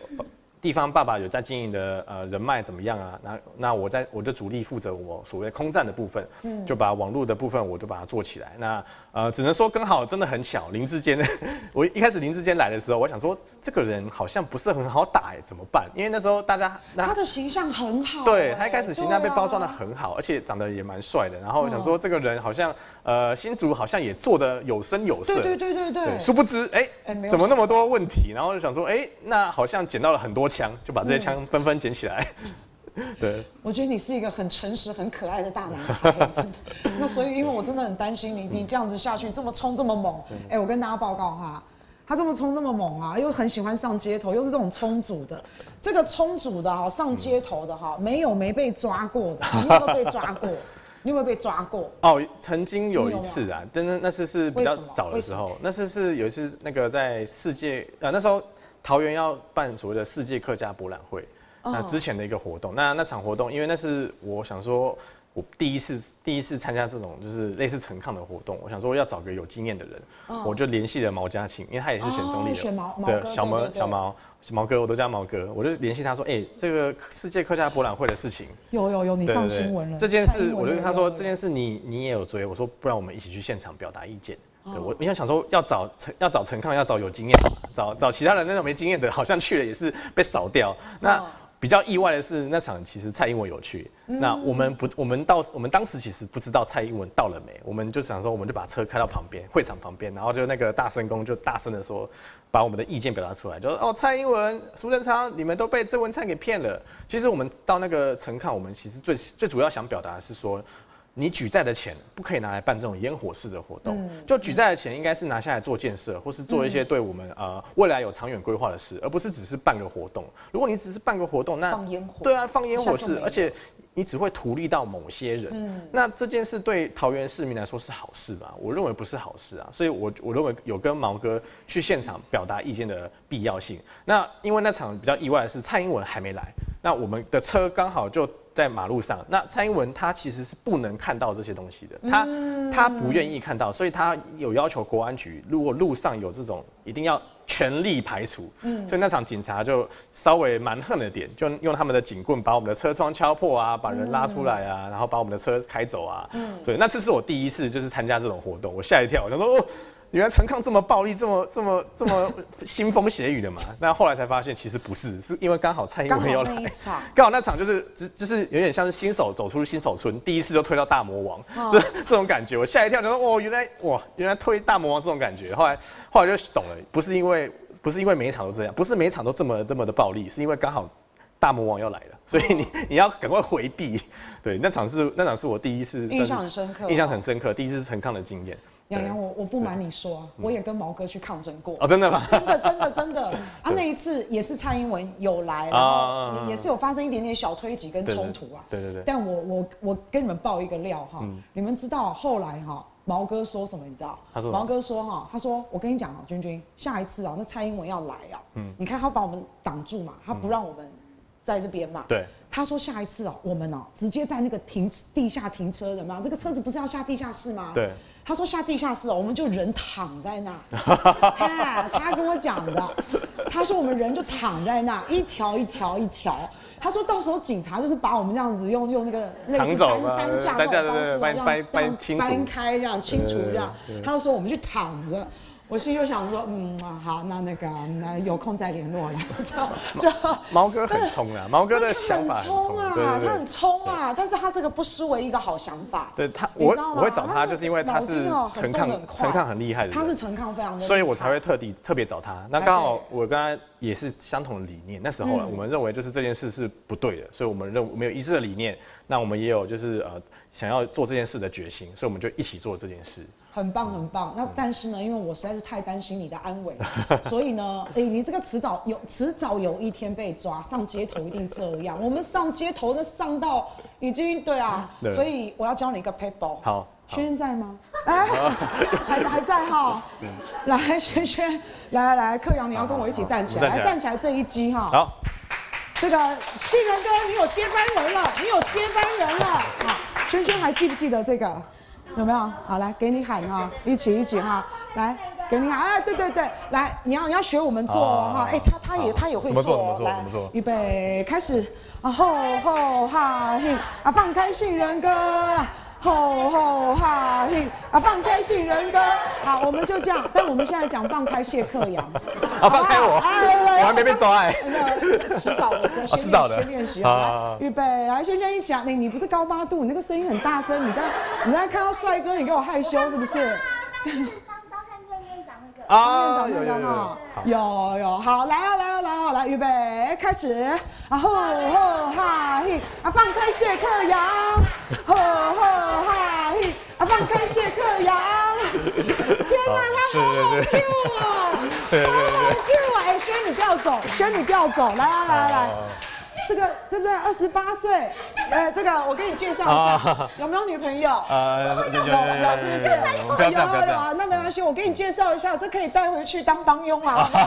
地方爸爸有在经营的呃人脉怎么样啊？那那我在我就主力负责我所谓空战的部分，嗯，就把网络的部分我就把它做起来。那呃只能说刚好真的很巧，林志坚，*laughs* 我一开始林志坚来的时候，我想说这个人好像不是很好打哎，怎么办？因为那时候大家他的形象很好，对他一开始形象被包装的很好，而且长得也蛮帅的。然后我想说这个人好像呃新竹好像也做的有声有色，对对对对对。殊不知哎，怎么那么多问题？然后就想说哎，那好像捡到了很多。枪就把这些枪纷纷捡起来。嗯、*laughs* 对，我觉得你是一个很诚实、很可爱的大男孩，真的。那所以，因为我真的很担心你，你这样子下去这么冲这么猛，哎、欸，我跟大家报告哈，他这么冲这么猛啊，又很喜欢上街头，又是这种冲组的，这个冲组的哈，上街头的哈，没有没被抓过的，*laughs* 你有没有被抓过？你有没有被抓过？哦，曾经有一次啊，但是那次是比较早的时候，那次是有一次那个在世界呃那时候。桃园要办所谓的世界客家博览会，那之前的一个活动，那那场活动，因为那是我想说，我第一次第一次参加这种就是类似陈抗的活动，我想说要找个有经验的人，我就联系了毛家庆，因为他也是选中立的，对，小毛小毛毛哥，我都叫毛哥，我就联系他说，哎，这个世界客家博览会的事情，有有有，你上新闻了，这件事，我就跟他说这件事你你也有追，我说不然我们一起去现场表达意见。对，我我想想说要找陈要找陈抗要找有经验，找找其他人那种没经验的，好像去了也是被扫掉。那比较意外的是那场其实蔡英文有去，那我们不我们到我们当时其实不知道蔡英文到了没，我们就想说我们就把车开到旁边会场旁边，然后就那个大声公就大声的说，把我们的意见表达出来，就说哦蔡英文苏贞昌你们都被郑文灿给骗了。其实我们到那个陈看，我们其实最最主要想表达的是说。你举债的钱不可以拿来办这种烟火式的活动，就举债的钱应该是拿下来做建设，或是做一些对我们呃未来有长远规划的事，而不是只是办个活动。如果你只是办个活动，那放烟火，对啊，放烟火是，而且你只会图利到某些人。那这件事对桃园市民来说是好事吧？我认为不是好事啊。所以我我认为有跟毛哥去现场表达意见的必要性。那因为那场比较意外的是蔡英文还没来，那我们的车刚好就。在马路上，那蔡英文他其实是不能看到这些东西的，他他不愿意看到，所以他有要求国安局，如果路上有这种，一定要全力排除。嗯，所以那场警察就稍微蛮横了点，就用他们的警棍把我们的车窗敲破啊，把人拉出来啊，然后把我们的车开走啊。嗯，对，那次是我第一次就是参加这种活动，我吓一跳，我就说哦。原来陈抗这么暴力，这么这么这么腥风血雨的嘛？*laughs* 那后来才发现，其实不是，是因为刚好蔡英文要来，*laughs* 刚好那场就是，就就是有点像是新手走出新手村，第一次就推到大魔王，这、哦、这种感觉，我吓一跳，就说哦，原来哇，原来推大魔王这种感觉。后来后来就懂了，不是因为不是因为每一场都这样，不是每一场都这么这么的暴力，是因为刚好大魔王要来了，所以你你要赶快回避。对，那场是那场是我第一次印象很深刻，印象很深刻，第一次陈抗的经验。洋洋，我我不瞒你说，我也跟毛哥去抗争过。哦，真的吗？真的真的真的。*laughs* 啊，那一次也是蔡英文有来，然后也是有发生一点点小推挤跟冲突啊。对对对。但我我我跟你们爆一个料哈，你们知道后来哈毛哥说什么？你知道？他说毛哥说哈，他说我跟你讲啊，君君，下一次啊，那蔡英文要来啊，嗯，你看他把我们挡住嘛，他不让我们在这边嘛。对。他说下一次啊，我们啊直接在那个停地下停车的嘛，这个车子不是要下地下室吗？对。他说下地下室，我们就人躺在那。*laughs* 他跟我讲的，他说我们人就躺在那，一条一条一条。他说到时候警察就是把我们这样子用用那个类似担担架这种方式，搬搬搬搬开这样清除这样。他就说我们去躺着。我心里就想说，嗯，好，那那个，那有空再联络了。*laughs* 就就毛哥很冲啊，毛哥的想法很冲啊，他很冲啊，但是他这个不失为一个好想法。对他，我我会找他，就是因为他是陈抗，陈抗很厉害的，他是陈抗非常，所以我才会特地特别找他。那刚好我跟他也是相同的理念，那时候我们认为就是这件事是不对的，所以我们认为没有一致的理念，那我们也有就是呃想要做这件事的决心，所以我们就一起做这件事。很棒，很棒。那但是呢，因为我实在是太担心你的安危，*laughs* 所以呢，哎、欸，你这个迟早有，迟早有一天被抓，上街头一定这样。我们上街头的上到已经对啊，对，所以我要教你一个 paper。好，轩轩在吗？*laughs* 哎，还还在哈。来，轩轩，来来来，克阳，你要跟我一起站起来，来站起来这一击哈。好，这个信仁哥，你有接班人了，你有接班人了。好，轩轩还记不记得这个？有没有？好，来给你喊哈，一起一起哈，来给你喊，哎，对对对，来，你要你要学我们做哈，哎，他他也他也会做，怎么做？怎么做？预备开始，啊吼吼哈嘿，啊放开杏仁哥，吼吼哈嘿，啊放开信仁哥，好，我们就这样，但我们现在讲放开谢克阳，啊放开我，我还没被抓哎，那迟早的，迟早的，先练习好，来，预备，来，轩轩一讲，你你不是高八度，你那个声音很大声，你在你在看到帅哥，你给我害羞是不是？啊，有有有，有有，好，来啊来啊来啊来，预备开始，啊吼吼哈嘿，啊放开谢克阳，吼吼哈嘿，啊放开谢克阳，天哪，他好好 Q 啊，*laughs* 好好 Q 啊，哎，轩你不要走，轩你不要走，来啊来来。来。这个对不对？二十八岁，呃，这个我给你介绍一下，有没有女朋友？呃，有有有，是不是？有有有，那没关系，我给你介绍一下，这可以带回去当帮佣啊。没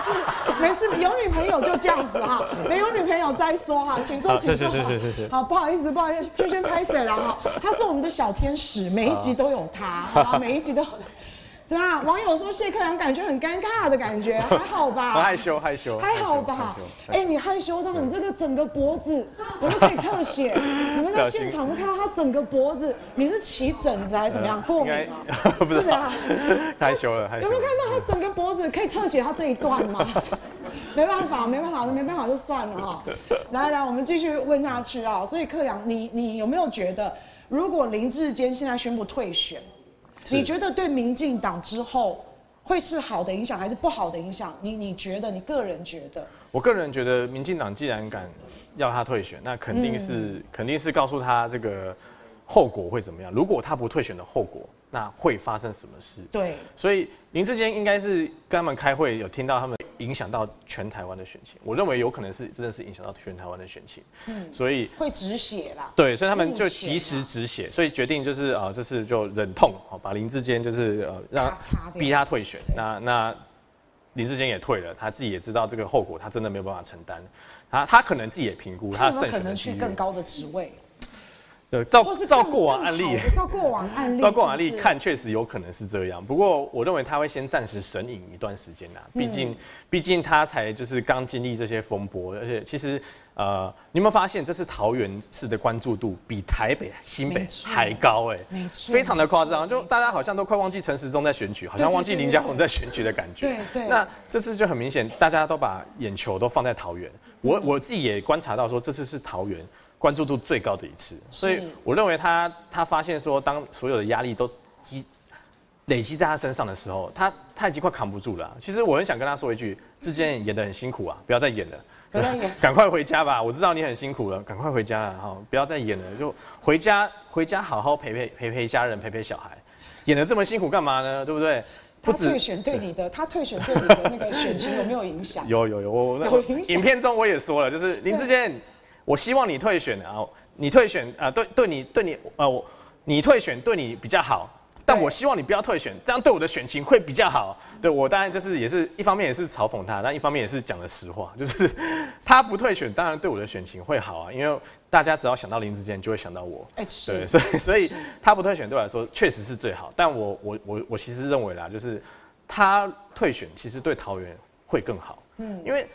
事没事没事，有女朋友就这样子哈，没有女朋友再说哈，请坐请坐。是是是是好，不好意思不好意思，轩轩拍谁了哈，他是我们的小天使，每一集都有他，好，每一集都有。怎么样？网友说谢克阳感觉很尴尬的感觉，*laughs* 还好吧？害羞害羞，还好吧？哎，你害羞到你这个整个脖子，我们可以特写。你们在现场会看到他整个脖子，你是起疹子还是怎么样？过敏啊？*laughs* 不是啊，*laughs* 害羞了，害羞。有没有看到他整个脖子？可以特写他这一段吗？没办法，没办法，那没办法就算了哈。来来，我们继续问下去啊。所以克阳，你你有没有觉得，如果林志坚现在宣布退选？你觉得对民进党之后会是好的影响还是不好的影响？你你觉得？你个人觉得？我个人觉得，民进党既然敢要他退选，那肯定是、嗯、肯定是告诉他这个后果会怎么样。如果他不退选的后果，那会发生什么事？对。所以林志坚应该是跟他们开会，有听到他们。影响到全台湾的选情，我认为有可能是真的是影响到全台湾的选情，嗯，所以会止血啦。对，所以他们就及时止血，所以决定就是呃，这次就忍痛把林志坚就是呃让逼他退选。那那林志坚也退了，他自己也知道这个后果，他真的没有办法承担。他他可能自己也评估，他有可能去更高的职位。照照过往案例，照过往案例，*laughs* 照过往案例看，确实有可能是这样。不过，我认为他会先暂时神隐一段时间呐。毕竟，毕竟他才就是刚经历这些风波，而且其实，呃，你有没有发现这次桃园市的关注度比台北、新北还高？哎，没错，非常的夸张。就大家好像都快忘记陈时中在选举，好像忘记林佳龙在选举的感觉。对对。那这次就很明显，大家都把眼球都放在桃园。我我自己也观察到，说这次是桃园。关注度最高的一次，所以我认为他他发现说，当所有的压力都积累积在他身上的时候，他他已经快扛不住了啊。其实我很想跟他说一句：志坚演的很辛苦啊，不要再演了，不要再演，*laughs* 赶快回家吧。我知道你很辛苦了，赶快回家了哈，不要再演了，就回家回家好好陪陪陪陪家人，陪陪小孩。演的这么辛苦干嘛呢？对不对？他退选对你的，他退选对你的那个选情有没有影响？*laughs* 有有有，我有影响。影片中我也说了，就是林志坚。我希望你退选啊！你退选啊，对对你对你呃，我你退选对你比较好，但我希望你不要退选，这样对我的选情会比较好。对我当然就是也是一方面也是嘲讽他，但一方面也是讲了实话，*laughs* 就是他不退选，当然对我的选情会好啊，因为大家只要想到林志坚，就会想到我。哎，对，所以所以他不退选对我来说确实是最好。但我我我我其实认为啦，就是他退选其实对桃园会更好。嗯，因为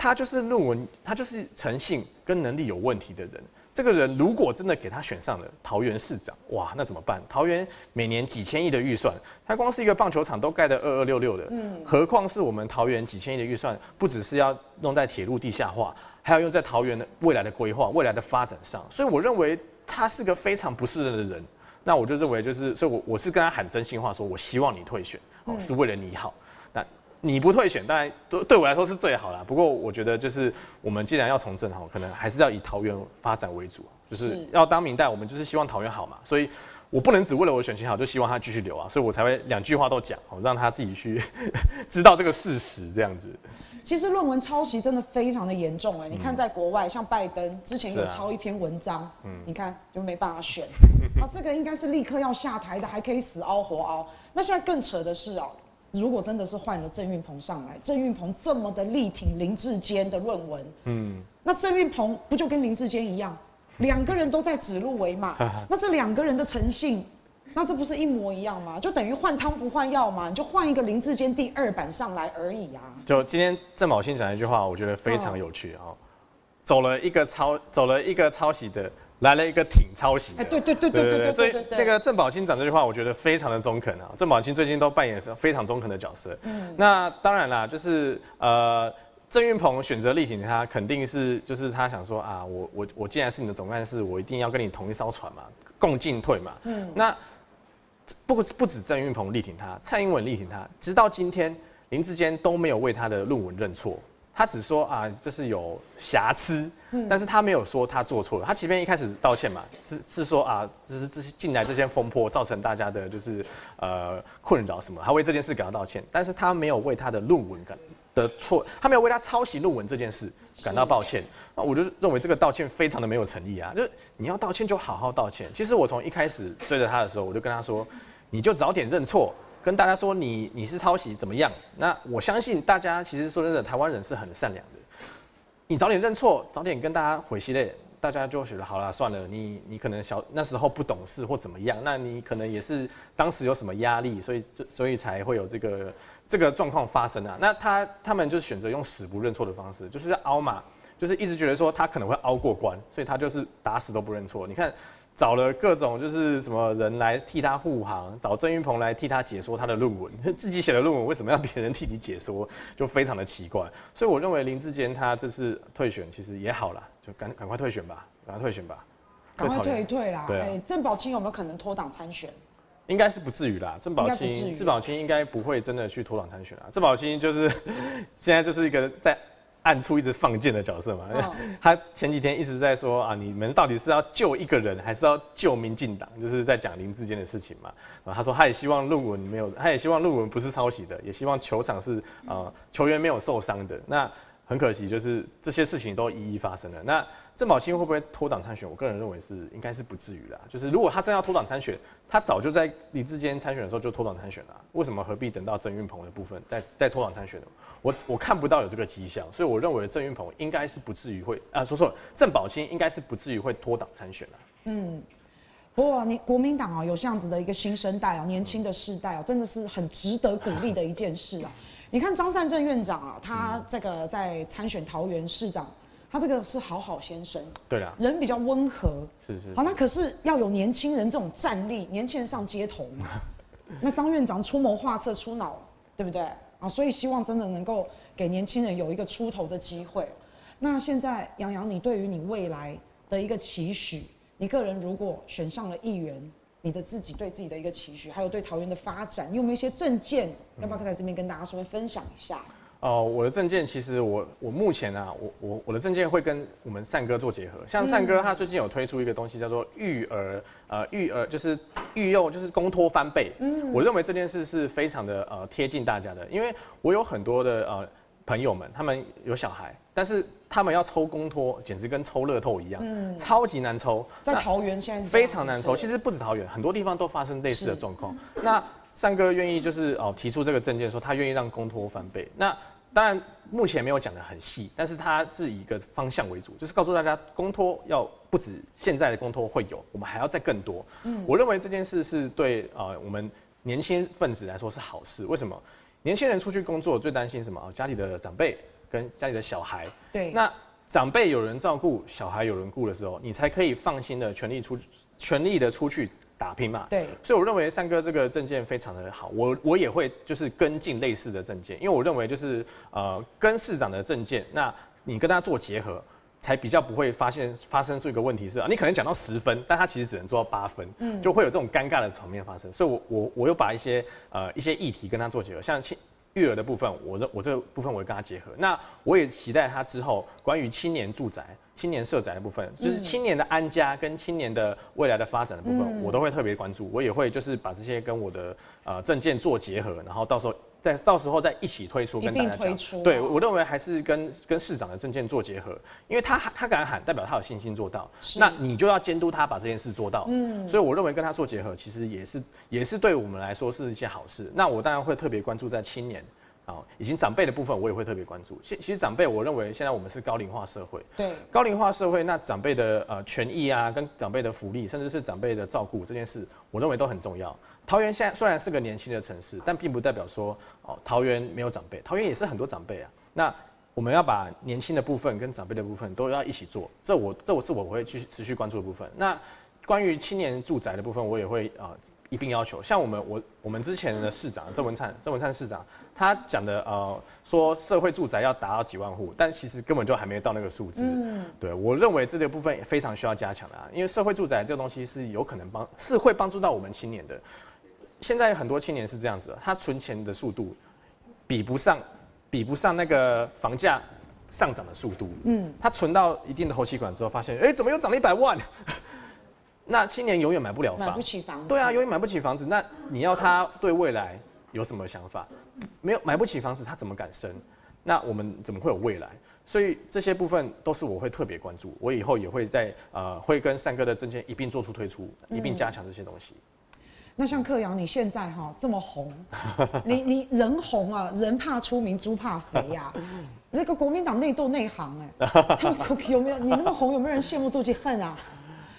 他就是论文，他就是诚信跟能力有问题的人。这个人如果真的给他选上了桃园市长，哇，那怎么办？桃园每年几千亿的预算，他光是一个棒球场都盖得二二六六的，嗯，何况是我们桃园几千亿的预算，不只是要弄在铁路地下化，还要用在桃园的未来的规划、未来的发展上。所以我认为他是个非常不是人的人。那我就认为就是，所以我我是跟他喊真心话，说我希望你退选，哦，是为了你好。你不退选，当然对对我来说是最好啦。不过我觉得，就是我们既然要从政哈，可能还是要以桃园发展为主，就是要当明代，我们就是希望桃园好嘛。所以我不能只为了我的选情好，就希望他继续留啊。所以我才会两句话都讲，让他自己去 *laughs* 知道这个事实，这样子。其实论文抄袭真的非常的严重哎，你看在国外，像拜登之前有抄一篇文章，嗯，你看就没办法选，啊，这个应该是立刻要下台的，还可以死凹活凹。那现在更扯的是哦。如果真的是换了郑运鹏上来，郑运鹏这么的力挺林志坚的论文，嗯，那郑运鹏不就跟林志坚一样，两个人都在指鹿为马，*laughs* 那这两个人的诚信，那这不是一模一样吗？就等于换汤不换药嘛，你就换一个林志坚第二版上来而已啊。就今天郑宝清讲一句话，我觉得非常有趣哦，走了一个抄，走了一个抄袭的。来了一个挺抄袭，哎，对对对对对对对对，那个郑宝清讲这句话，我觉得非常的中肯啊。郑宝清最近都扮演非常中肯的角色。嗯，那当然啦，就是呃，郑运鹏选择力挺他，肯定是就是他想说啊，我我我既然是你的总干事，我一定要跟你同一艘船嘛，共进退嘛。嗯，那不不止郑运鹏力挺他，蔡英文力挺他，直到今天林志坚都没有为他的论文认错。他只说啊，这是有瑕疵，但是他没有说他做错了。他即便一开始道歉嘛，是是说啊，就是这些进来这些风波造成大家的就是呃困扰什么，他为这件事感到道歉，但是他没有为他的论文感的错，他没有为他抄袭论文这件事感到抱歉。那我就认为这个道歉非常的没有诚意啊，就是你要道歉就好好道歉。其实我从一开始追着他的时候，我就跟他说，你就早点认错。跟大家说你你是抄袭怎么样？那我相信大家其实说真的，台湾人是很善良的。你早点认错，早点跟大家悔系列，大家就觉得好了，算了。你你可能小那时候不懂事或怎么样，那你可能也是当时有什么压力，所以所以才会有这个这个状况发生啊。那他他们就选择用死不认错的方式，就是凹嘛，就是一直觉得说他可能会凹过关，所以他就是打死都不认错。你看。找了各种就是什么人来替他护航，找郑云鹏来替他解说他的论文，自己写的论文为什么要别人替你解说，就非常的奇怪。所以我认为林志坚他这次退选其实也好了，就赶赶快退选吧，赶快退选吧，赶快退一退啦。对啊，郑宝清有没有可能脱党参选？应该是不至于啦，郑宝清郑宝清应该不会真的去脱党参选啦。郑宝清就是现在就是一个在。暗处一直放箭的角色嘛，他前几天一直在说啊，你们到底是要救一个人，还是要救民进党？就是在讲林智坚的事情嘛。然后他说他也希望论文没有，他也希望论文不是抄袭的，也希望球场是呃球员没有受伤的。那很可惜，就是这些事情都一一发生了。那郑宝清会不会脱党参选？我个人认为是应该是不至于啦。就是如果他真要脱党参选，他早就在李志坚参选的时候就脱党参选了。为什么何必等到郑运鹏的部分再再脱党参选呢？我我看不到有这个迹象，所以我认为郑运鹏应该是不至于会啊，说错了，郑宝清应该是不至于会脱党参选了。嗯，不过你国民党啊，有这样子的一个新生代啊，年轻的世代啊，真的是很值得鼓励的一件事啊。你看张善政院长啊，他这个在参选桃园市长，他这个是好好先生，对啊，人比较温和，是是，是。好，那可是要有年轻人这种战力，年轻人上街头嘛。*laughs* 那张院长出谋划策，出脑，对不对？啊，所以希望真的能够给年轻人有一个出头的机会。那现在洋洋，你对于你未来的一个期许，你个人如果选上了议员，你的自己对自己的一个期许，还有对桃园的发展，你有没有一些政见？要不要在这边跟大家稍微分享一下？哦，我的证件其实我我目前啊，我我我的证件会跟我们善哥做结合。像善哥他最近有推出一个东西叫做育儿呃育儿就是育幼就是公托翻倍。嗯，我认为这件事是非常的呃贴近大家的，因为我有很多的呃朋友们，他们有小孩，但是他们要抽公托，简直跟抽乐透一样，嗯，超级难抽。在桃园现在是非常难抽，其实不止桃园，很多地方都发生类似的状况。那善哥愿意就是哦提出这个证件，说他愿意让公托翻倍。那当然目前没有讲的很细，但是它是以一个方向为主，就是告诉大家公托要不止现在的公托会有，我们还要再更多。嗯，我认为这件事是对呃我们年轻分子来说是好事。为什么？年轻人出去工作最担心什么？家里的长辈跟家里的小孩。对。那长辈有人照顾，小孩有人顾的时候，你才可以放心的全力出全力的出去。打拼嘛，对，所以我认为三哥这个政见非常的好，我我也会就是跟进类似的政见，因为我认为就是呃跟市长的政见，那你跟他做结合，才比较不会发现发生出一个问题是啊，你可能讲到十分，但他其实只能做到八分，嗯，就会有这种尴尬的场面发生，所以我我我又把一些呃一些议题跟他做结合，像育儿的部分，我这我这个部分我会跟他结合，那我也期待他之后关于青年住宅。青年社宅的部分，就是青年的安家跟青年的未来的发展的部分，嗯、我都会特别关注。我也会就是把这些跟我的呃证件做结合，然后到时候再到时候再一起推出，跟大家讲。对，我认为还是跟跟市长的证件做结合，因为他他敢喊，代表他有信心做到。那你就要监督他把这件事做到。嗯，所以我认为跟他做结合，其实也是也是对我们来说是一件好事。那我当然会特别关注在青年。以及长辈的部分，我也会特别关注。其其实长辈，我认为现在我们是高龄化社会。对。高龄化社会，那长辈的呃权益啊，跟长辈的福利，甚至是长辈的照顾这件事，我认为都很重要。桃园现在虽然是个年轻的城市，但并不代表说哦，桃园没有长辈，桃园也是很多长辈啊。那我们要把年轻的部分跟长辈的部分都要一起做，这我这我是我会继续持续关注的部分。那关于青年住宅的部分，我也会啊。呃一并要求，像我们我我们之前的市长郑文灿，郑文灿市长，他讲的呃说社会住宅要达到几万户，但其实根本就还没到那个数字。嗯，对我认为这个部分也非常需要加强的啊，因为社会住宅这个东西是有可能帮是会帮助到我们青年的。现在很多青年是这样子的，他存钱的速度比不上比不上那个房价上涨的速度。嗯，他存到一定的头期款之后，发现哎、欸、怎么又涨了一百万？那青年永远买不了房，买不起房子。对啊，永远买不起房子。那你要他对未来有什么想法？没有买不起房子，他怎么敢生？那我们怎么会有未来？所以这些部分都是我会特别关注。我以后也会在呃，会跟三哥的证件一并做出推出，一并加强这些东西。嗯、那像克阳，你现在哈这么红，*laughs* 你你人红啊，人怕出名，猪怕肥呀、啊。*laughs* 那个国民党内斗内行哎、欸，他们有没有你那么红，有没有人羡慕妒忌恨啊？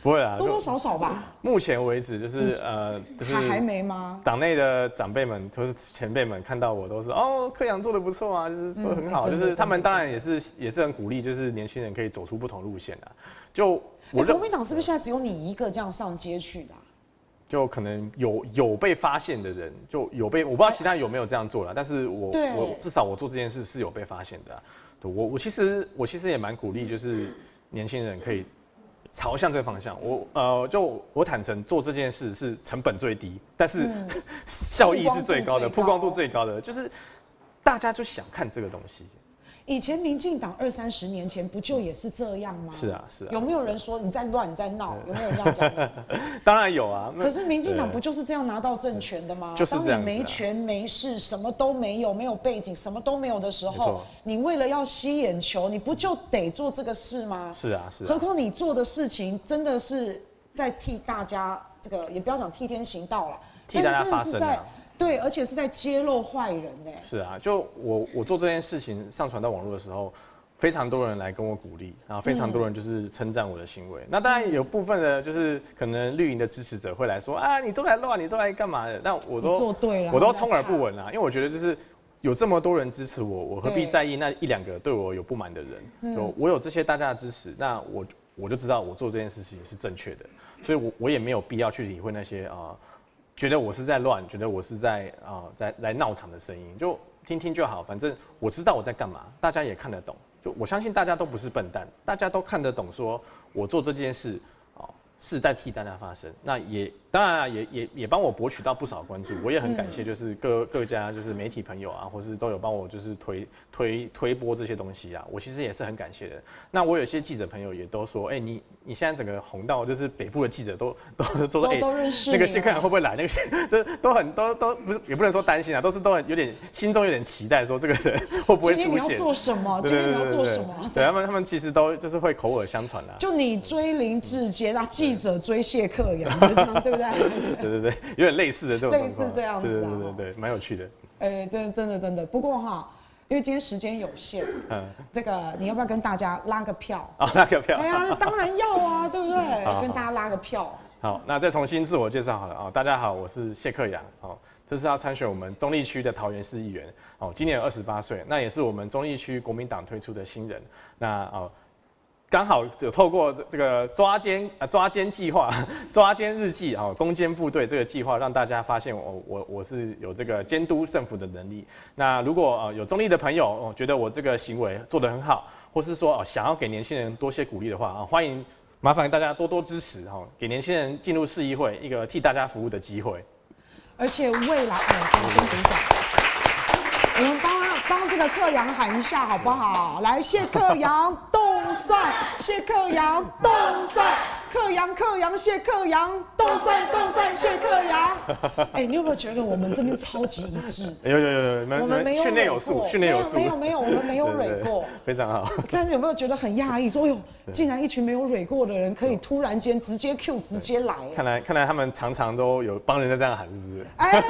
不会啊，多多少少吧。目前为止，就是、嗯、呃，就是还还没吗？党内的长辈们，就是前辈们，看到我都是哦，柯阳做的不错啊，就是做的很好，嗯欸、就是他们当然也是也是很鼓励，就是年轻人可以走出不同路线啊。就我、欸、国民党是不是现在只有你一个这样上街去的、啊？就可能有有被发现的人，就有被我不知道其他人有没有这样做了，但是我我至少我做这件事是有被发现的、啊。对我我其实我其实也蛮鼓励，就是年轻人可以。朝向这个方向，我呃，就我坦诚做这件事是成本最低，但是、嗯、*laughs* 效益是最高的，曝光度最高的，就是大家就想看这个东西。以前民进党二三十年前不就也是这样吗？是啊，是啊。有没有人说你在乱，你在闹？有没有这样讲？*laughs* 当然有啊。可是民进党不就是这样拿到政权的吗？就。当你没权没势，什么都没有，没有背景，什么都没有的时候，你为了要吸眼球，你不就得做这个事吗？是啊，是。何况你做的事情真的是在替大家这个，也不要讲替天行道了，替大家发声啊。对，而且是在揭露坏人呢。是啊，就我我做这件事情上传到网络的时候，非常多人来跟我鼓励，然后非常多人就是称赞我的行为。嗯、那当然有部分的，就是可能绿营的支持者会来说啊，你都来乱，你都来干嘛的？那我都做对了，我都充耳不闻啊，因为我觉得就是有这么多人支持我，我何必在意那一两个对我有不满的人？就我有这些大家的支持，那我我就知道我做这件事情是正确的，所以我我也没有必要去理会那些啊。呃觉得我是在乱，觉得我是在啊、在来闹场的声音，就听听就好。反正我知道我在干嘛，大家也看得懂。就我相信大家都不是笨蛋，大家都看得懂，说我做这件事啊。是在替大家发声，那也当然啊，也也也帮我博取到不少关注，我也很感谢，就是各各家就是媒体朋友啊，或是都有帮我就是推推推播这些东西啊，我其实也是很感谢的。那我有些记者朋友也都说，哎、欸，你你现在整个红到就是北部的记者都都都说，哎、欸，那个谢克阳会不会来？那个都都很都都不是也不能说担心啊，都是都很有点心中有点期待，说这个人会不会出现？今天你要做什么？今天你要做什么？对他们他们其实都就是会口耳相传啊。就你追林志杰啊，记。记者追谢克阳，*laughs* 对不对？对对 *laughs* 对，有点类似的这种类似这样子，对对对对，蛮有趣的。哎，真的真的真的。不过哈，因为今天时间有限，嗯，这个你要不要跟大家拉个票？啊、哦，拉个票？哎呀，那当然要啊，*laughs* 对不对？跟大家拉个票。好，那再重新自我介绍好了啊、哦，大家好，我是谢克阳，哦，这是要参选我们中立区的桃园市议员，哦，今年二十八岁，那也是我们中立区国民党推出的新人，那哦。刚好有透过这个抓奸啊抓奸计划、*laughs* 抓奸日记啊、攻坚部队这个计划，让大家发现我我我是有这个监督政府的能力。那如果呃有中立的朋友哦觉得我这个行为做得很好，或是说想要给年轻人多些鼓励的话啊，欢迎麻烦大家多多支持哈，给年轻人进入市议会一个替大家服务的机会。而且未来，我们先鼓掌，我们帮帮这个克阳喊一下好不好？来，谢克阳 *laughs* 帅，谢克阳冻蒜。克阳克阳谢克阳，冻蒜冻蒜谢克阳。*laughs* 哎，你有没有觉得我们这边超级一致？有有有有，我们没有训练有素，训练有素。没有没有，我们没有蕊过，*laughs* *laughs* 非常好。但是有没有觉得很讶异？说，哎呦，竟然一群没有蕊过的人，可以突然间直接 Q 直接来。看来看来他们常常都有帮人家这样喊，是不是？哎，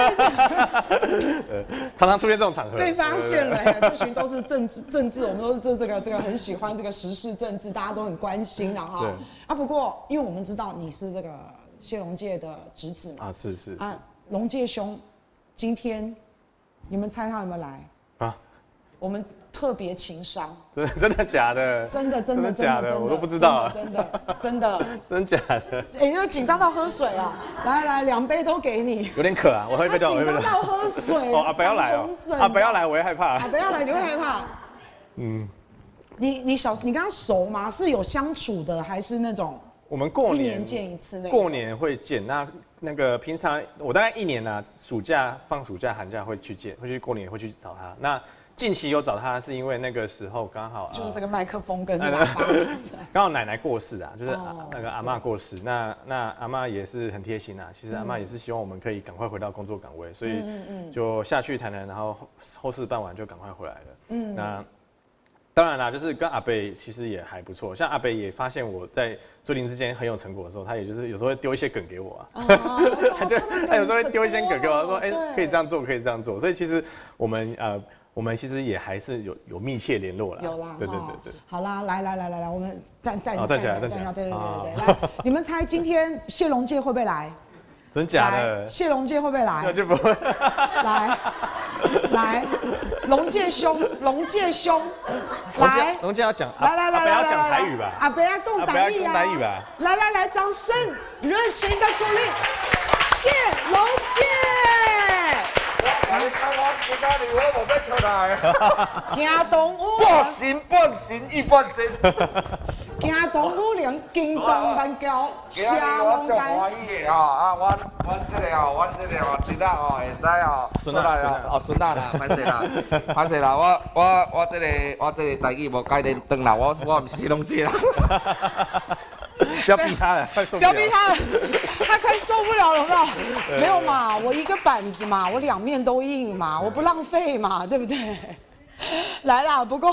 常常出现这种场合。被发现了，这群都是政治政治，我们都是这这个这个很喜欢这个时事政治，大家都很关心的哈。啊，不过。因为我们知道你是这个谢龙介的侄子嘛，啊是是，是啊，龙介兄，今天你们猜他有没有来啊？我们特别情商，*laughs* 真的真的假的？真的真的假的？我都不知道，真的真的 *laughs* 真假的？哎，因为紧张到喝水啊！来来，两杯都给你。有点渴啊，我喝一杯就。紧张到喝水 *laughs* 哦，不要来哦，啊不要来，我也害怕。啊不要来，你会害怕？嗯，你你小你跟他熟吗？是有相处的，还是那种？我们过年，年见一次，过年会见。那那个平常我大概一年啊，暑假放暑假寒假会去见，会去过年会去找他。那近期有找他是因为那个时候刚好就是这个麦克风跟 *laughs* 刚好奶奶过世啊，就是那个阿妈过世。那那阿妈也是很贴心啊，其实阿妈也是希望我们可以赶快回到工作岗位，所以就下去台南，然后后事办完就赶快回来了。嗯，那。当然啦，就是跟阿贝其实也还不错。像阿贝也发现我在追林之间很有成果的时候，他也就是有时候会丢一些梗给我啊。哦、*laughs* 他就他有时候会丢一些梗给我，说：“哎、欸，可以这样做，可以这样做。”所以其实我们呃，我们其实也还是有有密切联络了。有啦，对对对对。好啦，来来来来来，我们站站站起来，站起来，对对对对对。来，*laughs* 你们猜今天谢龙介会不会来？真假的？谢龙介会不会来？那就不会。来 *laughs* 来，龙介兄，龙介兄，来，龙介要讲，来来来来来，要讲台语吧？啊，不要共台语啊！台语吧？来来来，掌声，热情的鼓励，谢龙介。你看我不干你，我 *laughs* 我被出来。行动五半神半神一半神。行动五连惊动万教，下龙街。欢喜的哦，啊，我我这个哦，我这个哦，知道哦，会使哦，顺来哦，哦顺啦啦，歹势啦，歹势啦，我我我这个我这个台语无改点转啦，我我唔是龙介啦。不要逼他了，快受不了！不要逼他了，他快受不了了，有没有？没有嘛，我一个板子嘛，我两面都硬嘛，我不浪费嘛，对不对？*laughs* 来啦，不过，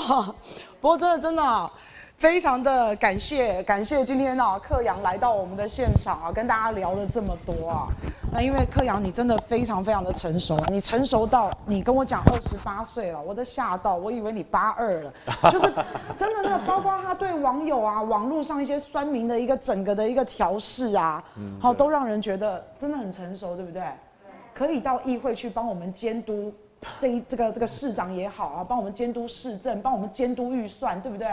不过真的真的。非常的感谢，感谢今天啊，克阳来到我们的现场啊，跟大家聊了这么多啊。那因为柯阳你真的非常非常的成熟，你成熟到你跟我讲二十八岁了，我都吓到，我以为你八二了，*laughs* 就是真的那个，包括他对网友啊，网络上一些酸民的一个整个的一个调适啊，好，都让人觉得真的很成熟，对不对？可以到议会去帮我们监督这一这个这个市长也好啊，帮我们监督市政，帮我们监督预算，对不对？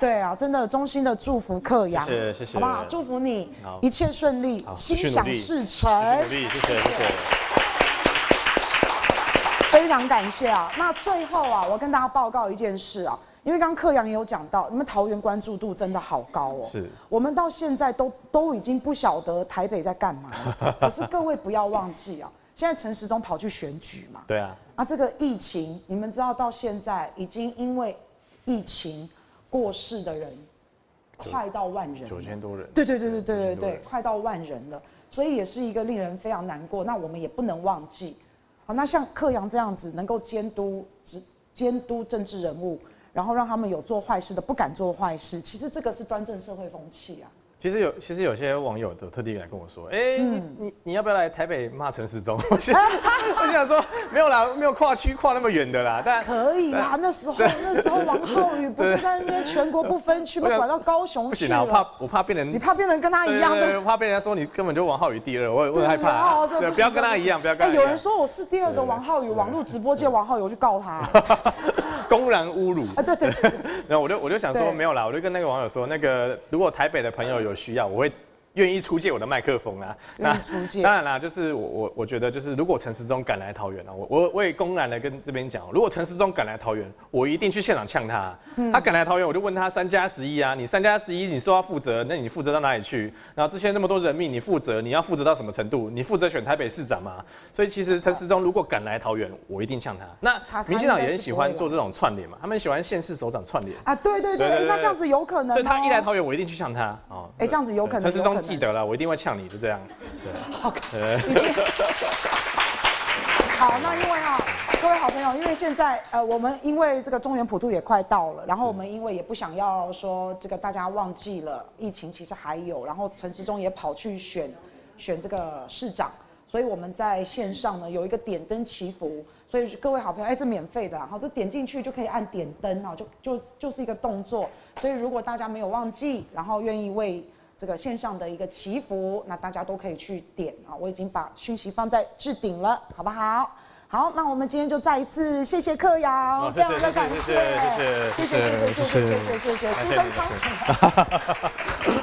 对啊，真的衷心的祝福克阳，谢谢谢谢，好不好？祝福你一切顺利，心想事成。努力，谢谢谢谢。非常感谢啊！那最后啊，我跟大家报告一件事啊，因为刚刚克阳也有讲到，你们桃园关注度真的好高哦。是。我们到现在都都已经不晓得台北在干嘛了，*laughs* 可是各位不要忘记啊，现在陈时中跑去选举嘛。对啊。啊，这个疫情，你们知道到现在已经因为疫情。过世的人快到万人，九千多人。对对对对对对对，快到万人了，所以也是一个令人非常难过。那我们也不能忘记，好，那像克阳这样子能够监督、监督政治人物，然后让他们有做坏事的不敢做坏事，其实这个是端正社会风气啊。其实有，其实有些网友都特地来跟我说，哎、欸，嗯、你你你要不要来台北骂陈时中？*laughs* 我心 *laughs* 我想说，没有啦，没有跨区跨那么远的啦。但可以啦，那时候那时候王浩宇不是在那边全国不分区，被管到高雄。不行啦，我怕我怕变成你怕变成跟他一样的，我怕被人家说你根本就王浩宇第二，我我很害怕。对，对，不要跟他一样，不要跟他一样。有人说我是第二个王浩宇，网络直播界王浩宇，我去告他，*laughs* 公然侮辱。啊，对对对。然后 *laughs* 我就我就想说没有啦，我就跟那个网友说，那个如果台北的朋友有需要，我会。愿意出借我的麦克风啊？那当然啦，就是我我我觉得就是如果陈时中敢来桃园啊，我我我也公然的跟这边讲，如果陈时中敢来桃园，我一定去现场呛他。嗯、他敢来桃园，我就问他三加十一啊，你三加十一，你说要负责，那你负责到哪里去？然后之前那么多人命，你负责，你要负责到什么程度？你负责选台北市长吗？所以其实陈时中如果敢来桃园，我一定呛他。那民进党也很喜欢做这种串联嘛，他们喜欢县市首长串联啊，对对对，那这样子有可能、喔。所以他一来桃园，我一定去呛他哦。哎，这样子有可能。陈时中记得了，我一定会呛。你就这样。好，那因为啊，各位好朋友，因为现在呃，我们因为这个中原普渡也快到了，然后我们因为也不想要说这个大家忘记了疫情其实还有，然后陈时中也跑去选选这个市长，所以我们在线上呢有一个点灯祈福，所以各位好朋友，哎，这免费的，然后这点进去就可以按点灯啊，就就就是一个动作，所以如果大家没有忘记，然后愿意为。这个线上的一个祈福，那大家都可以去点啊！我已经把讯息放在置顶了，好不好？好，那我们今天就再一次谢谢柯瑶，非常的感谢，谢谢，谢谢，谢谢，谢谢，谢谢，谢谢苏东昌。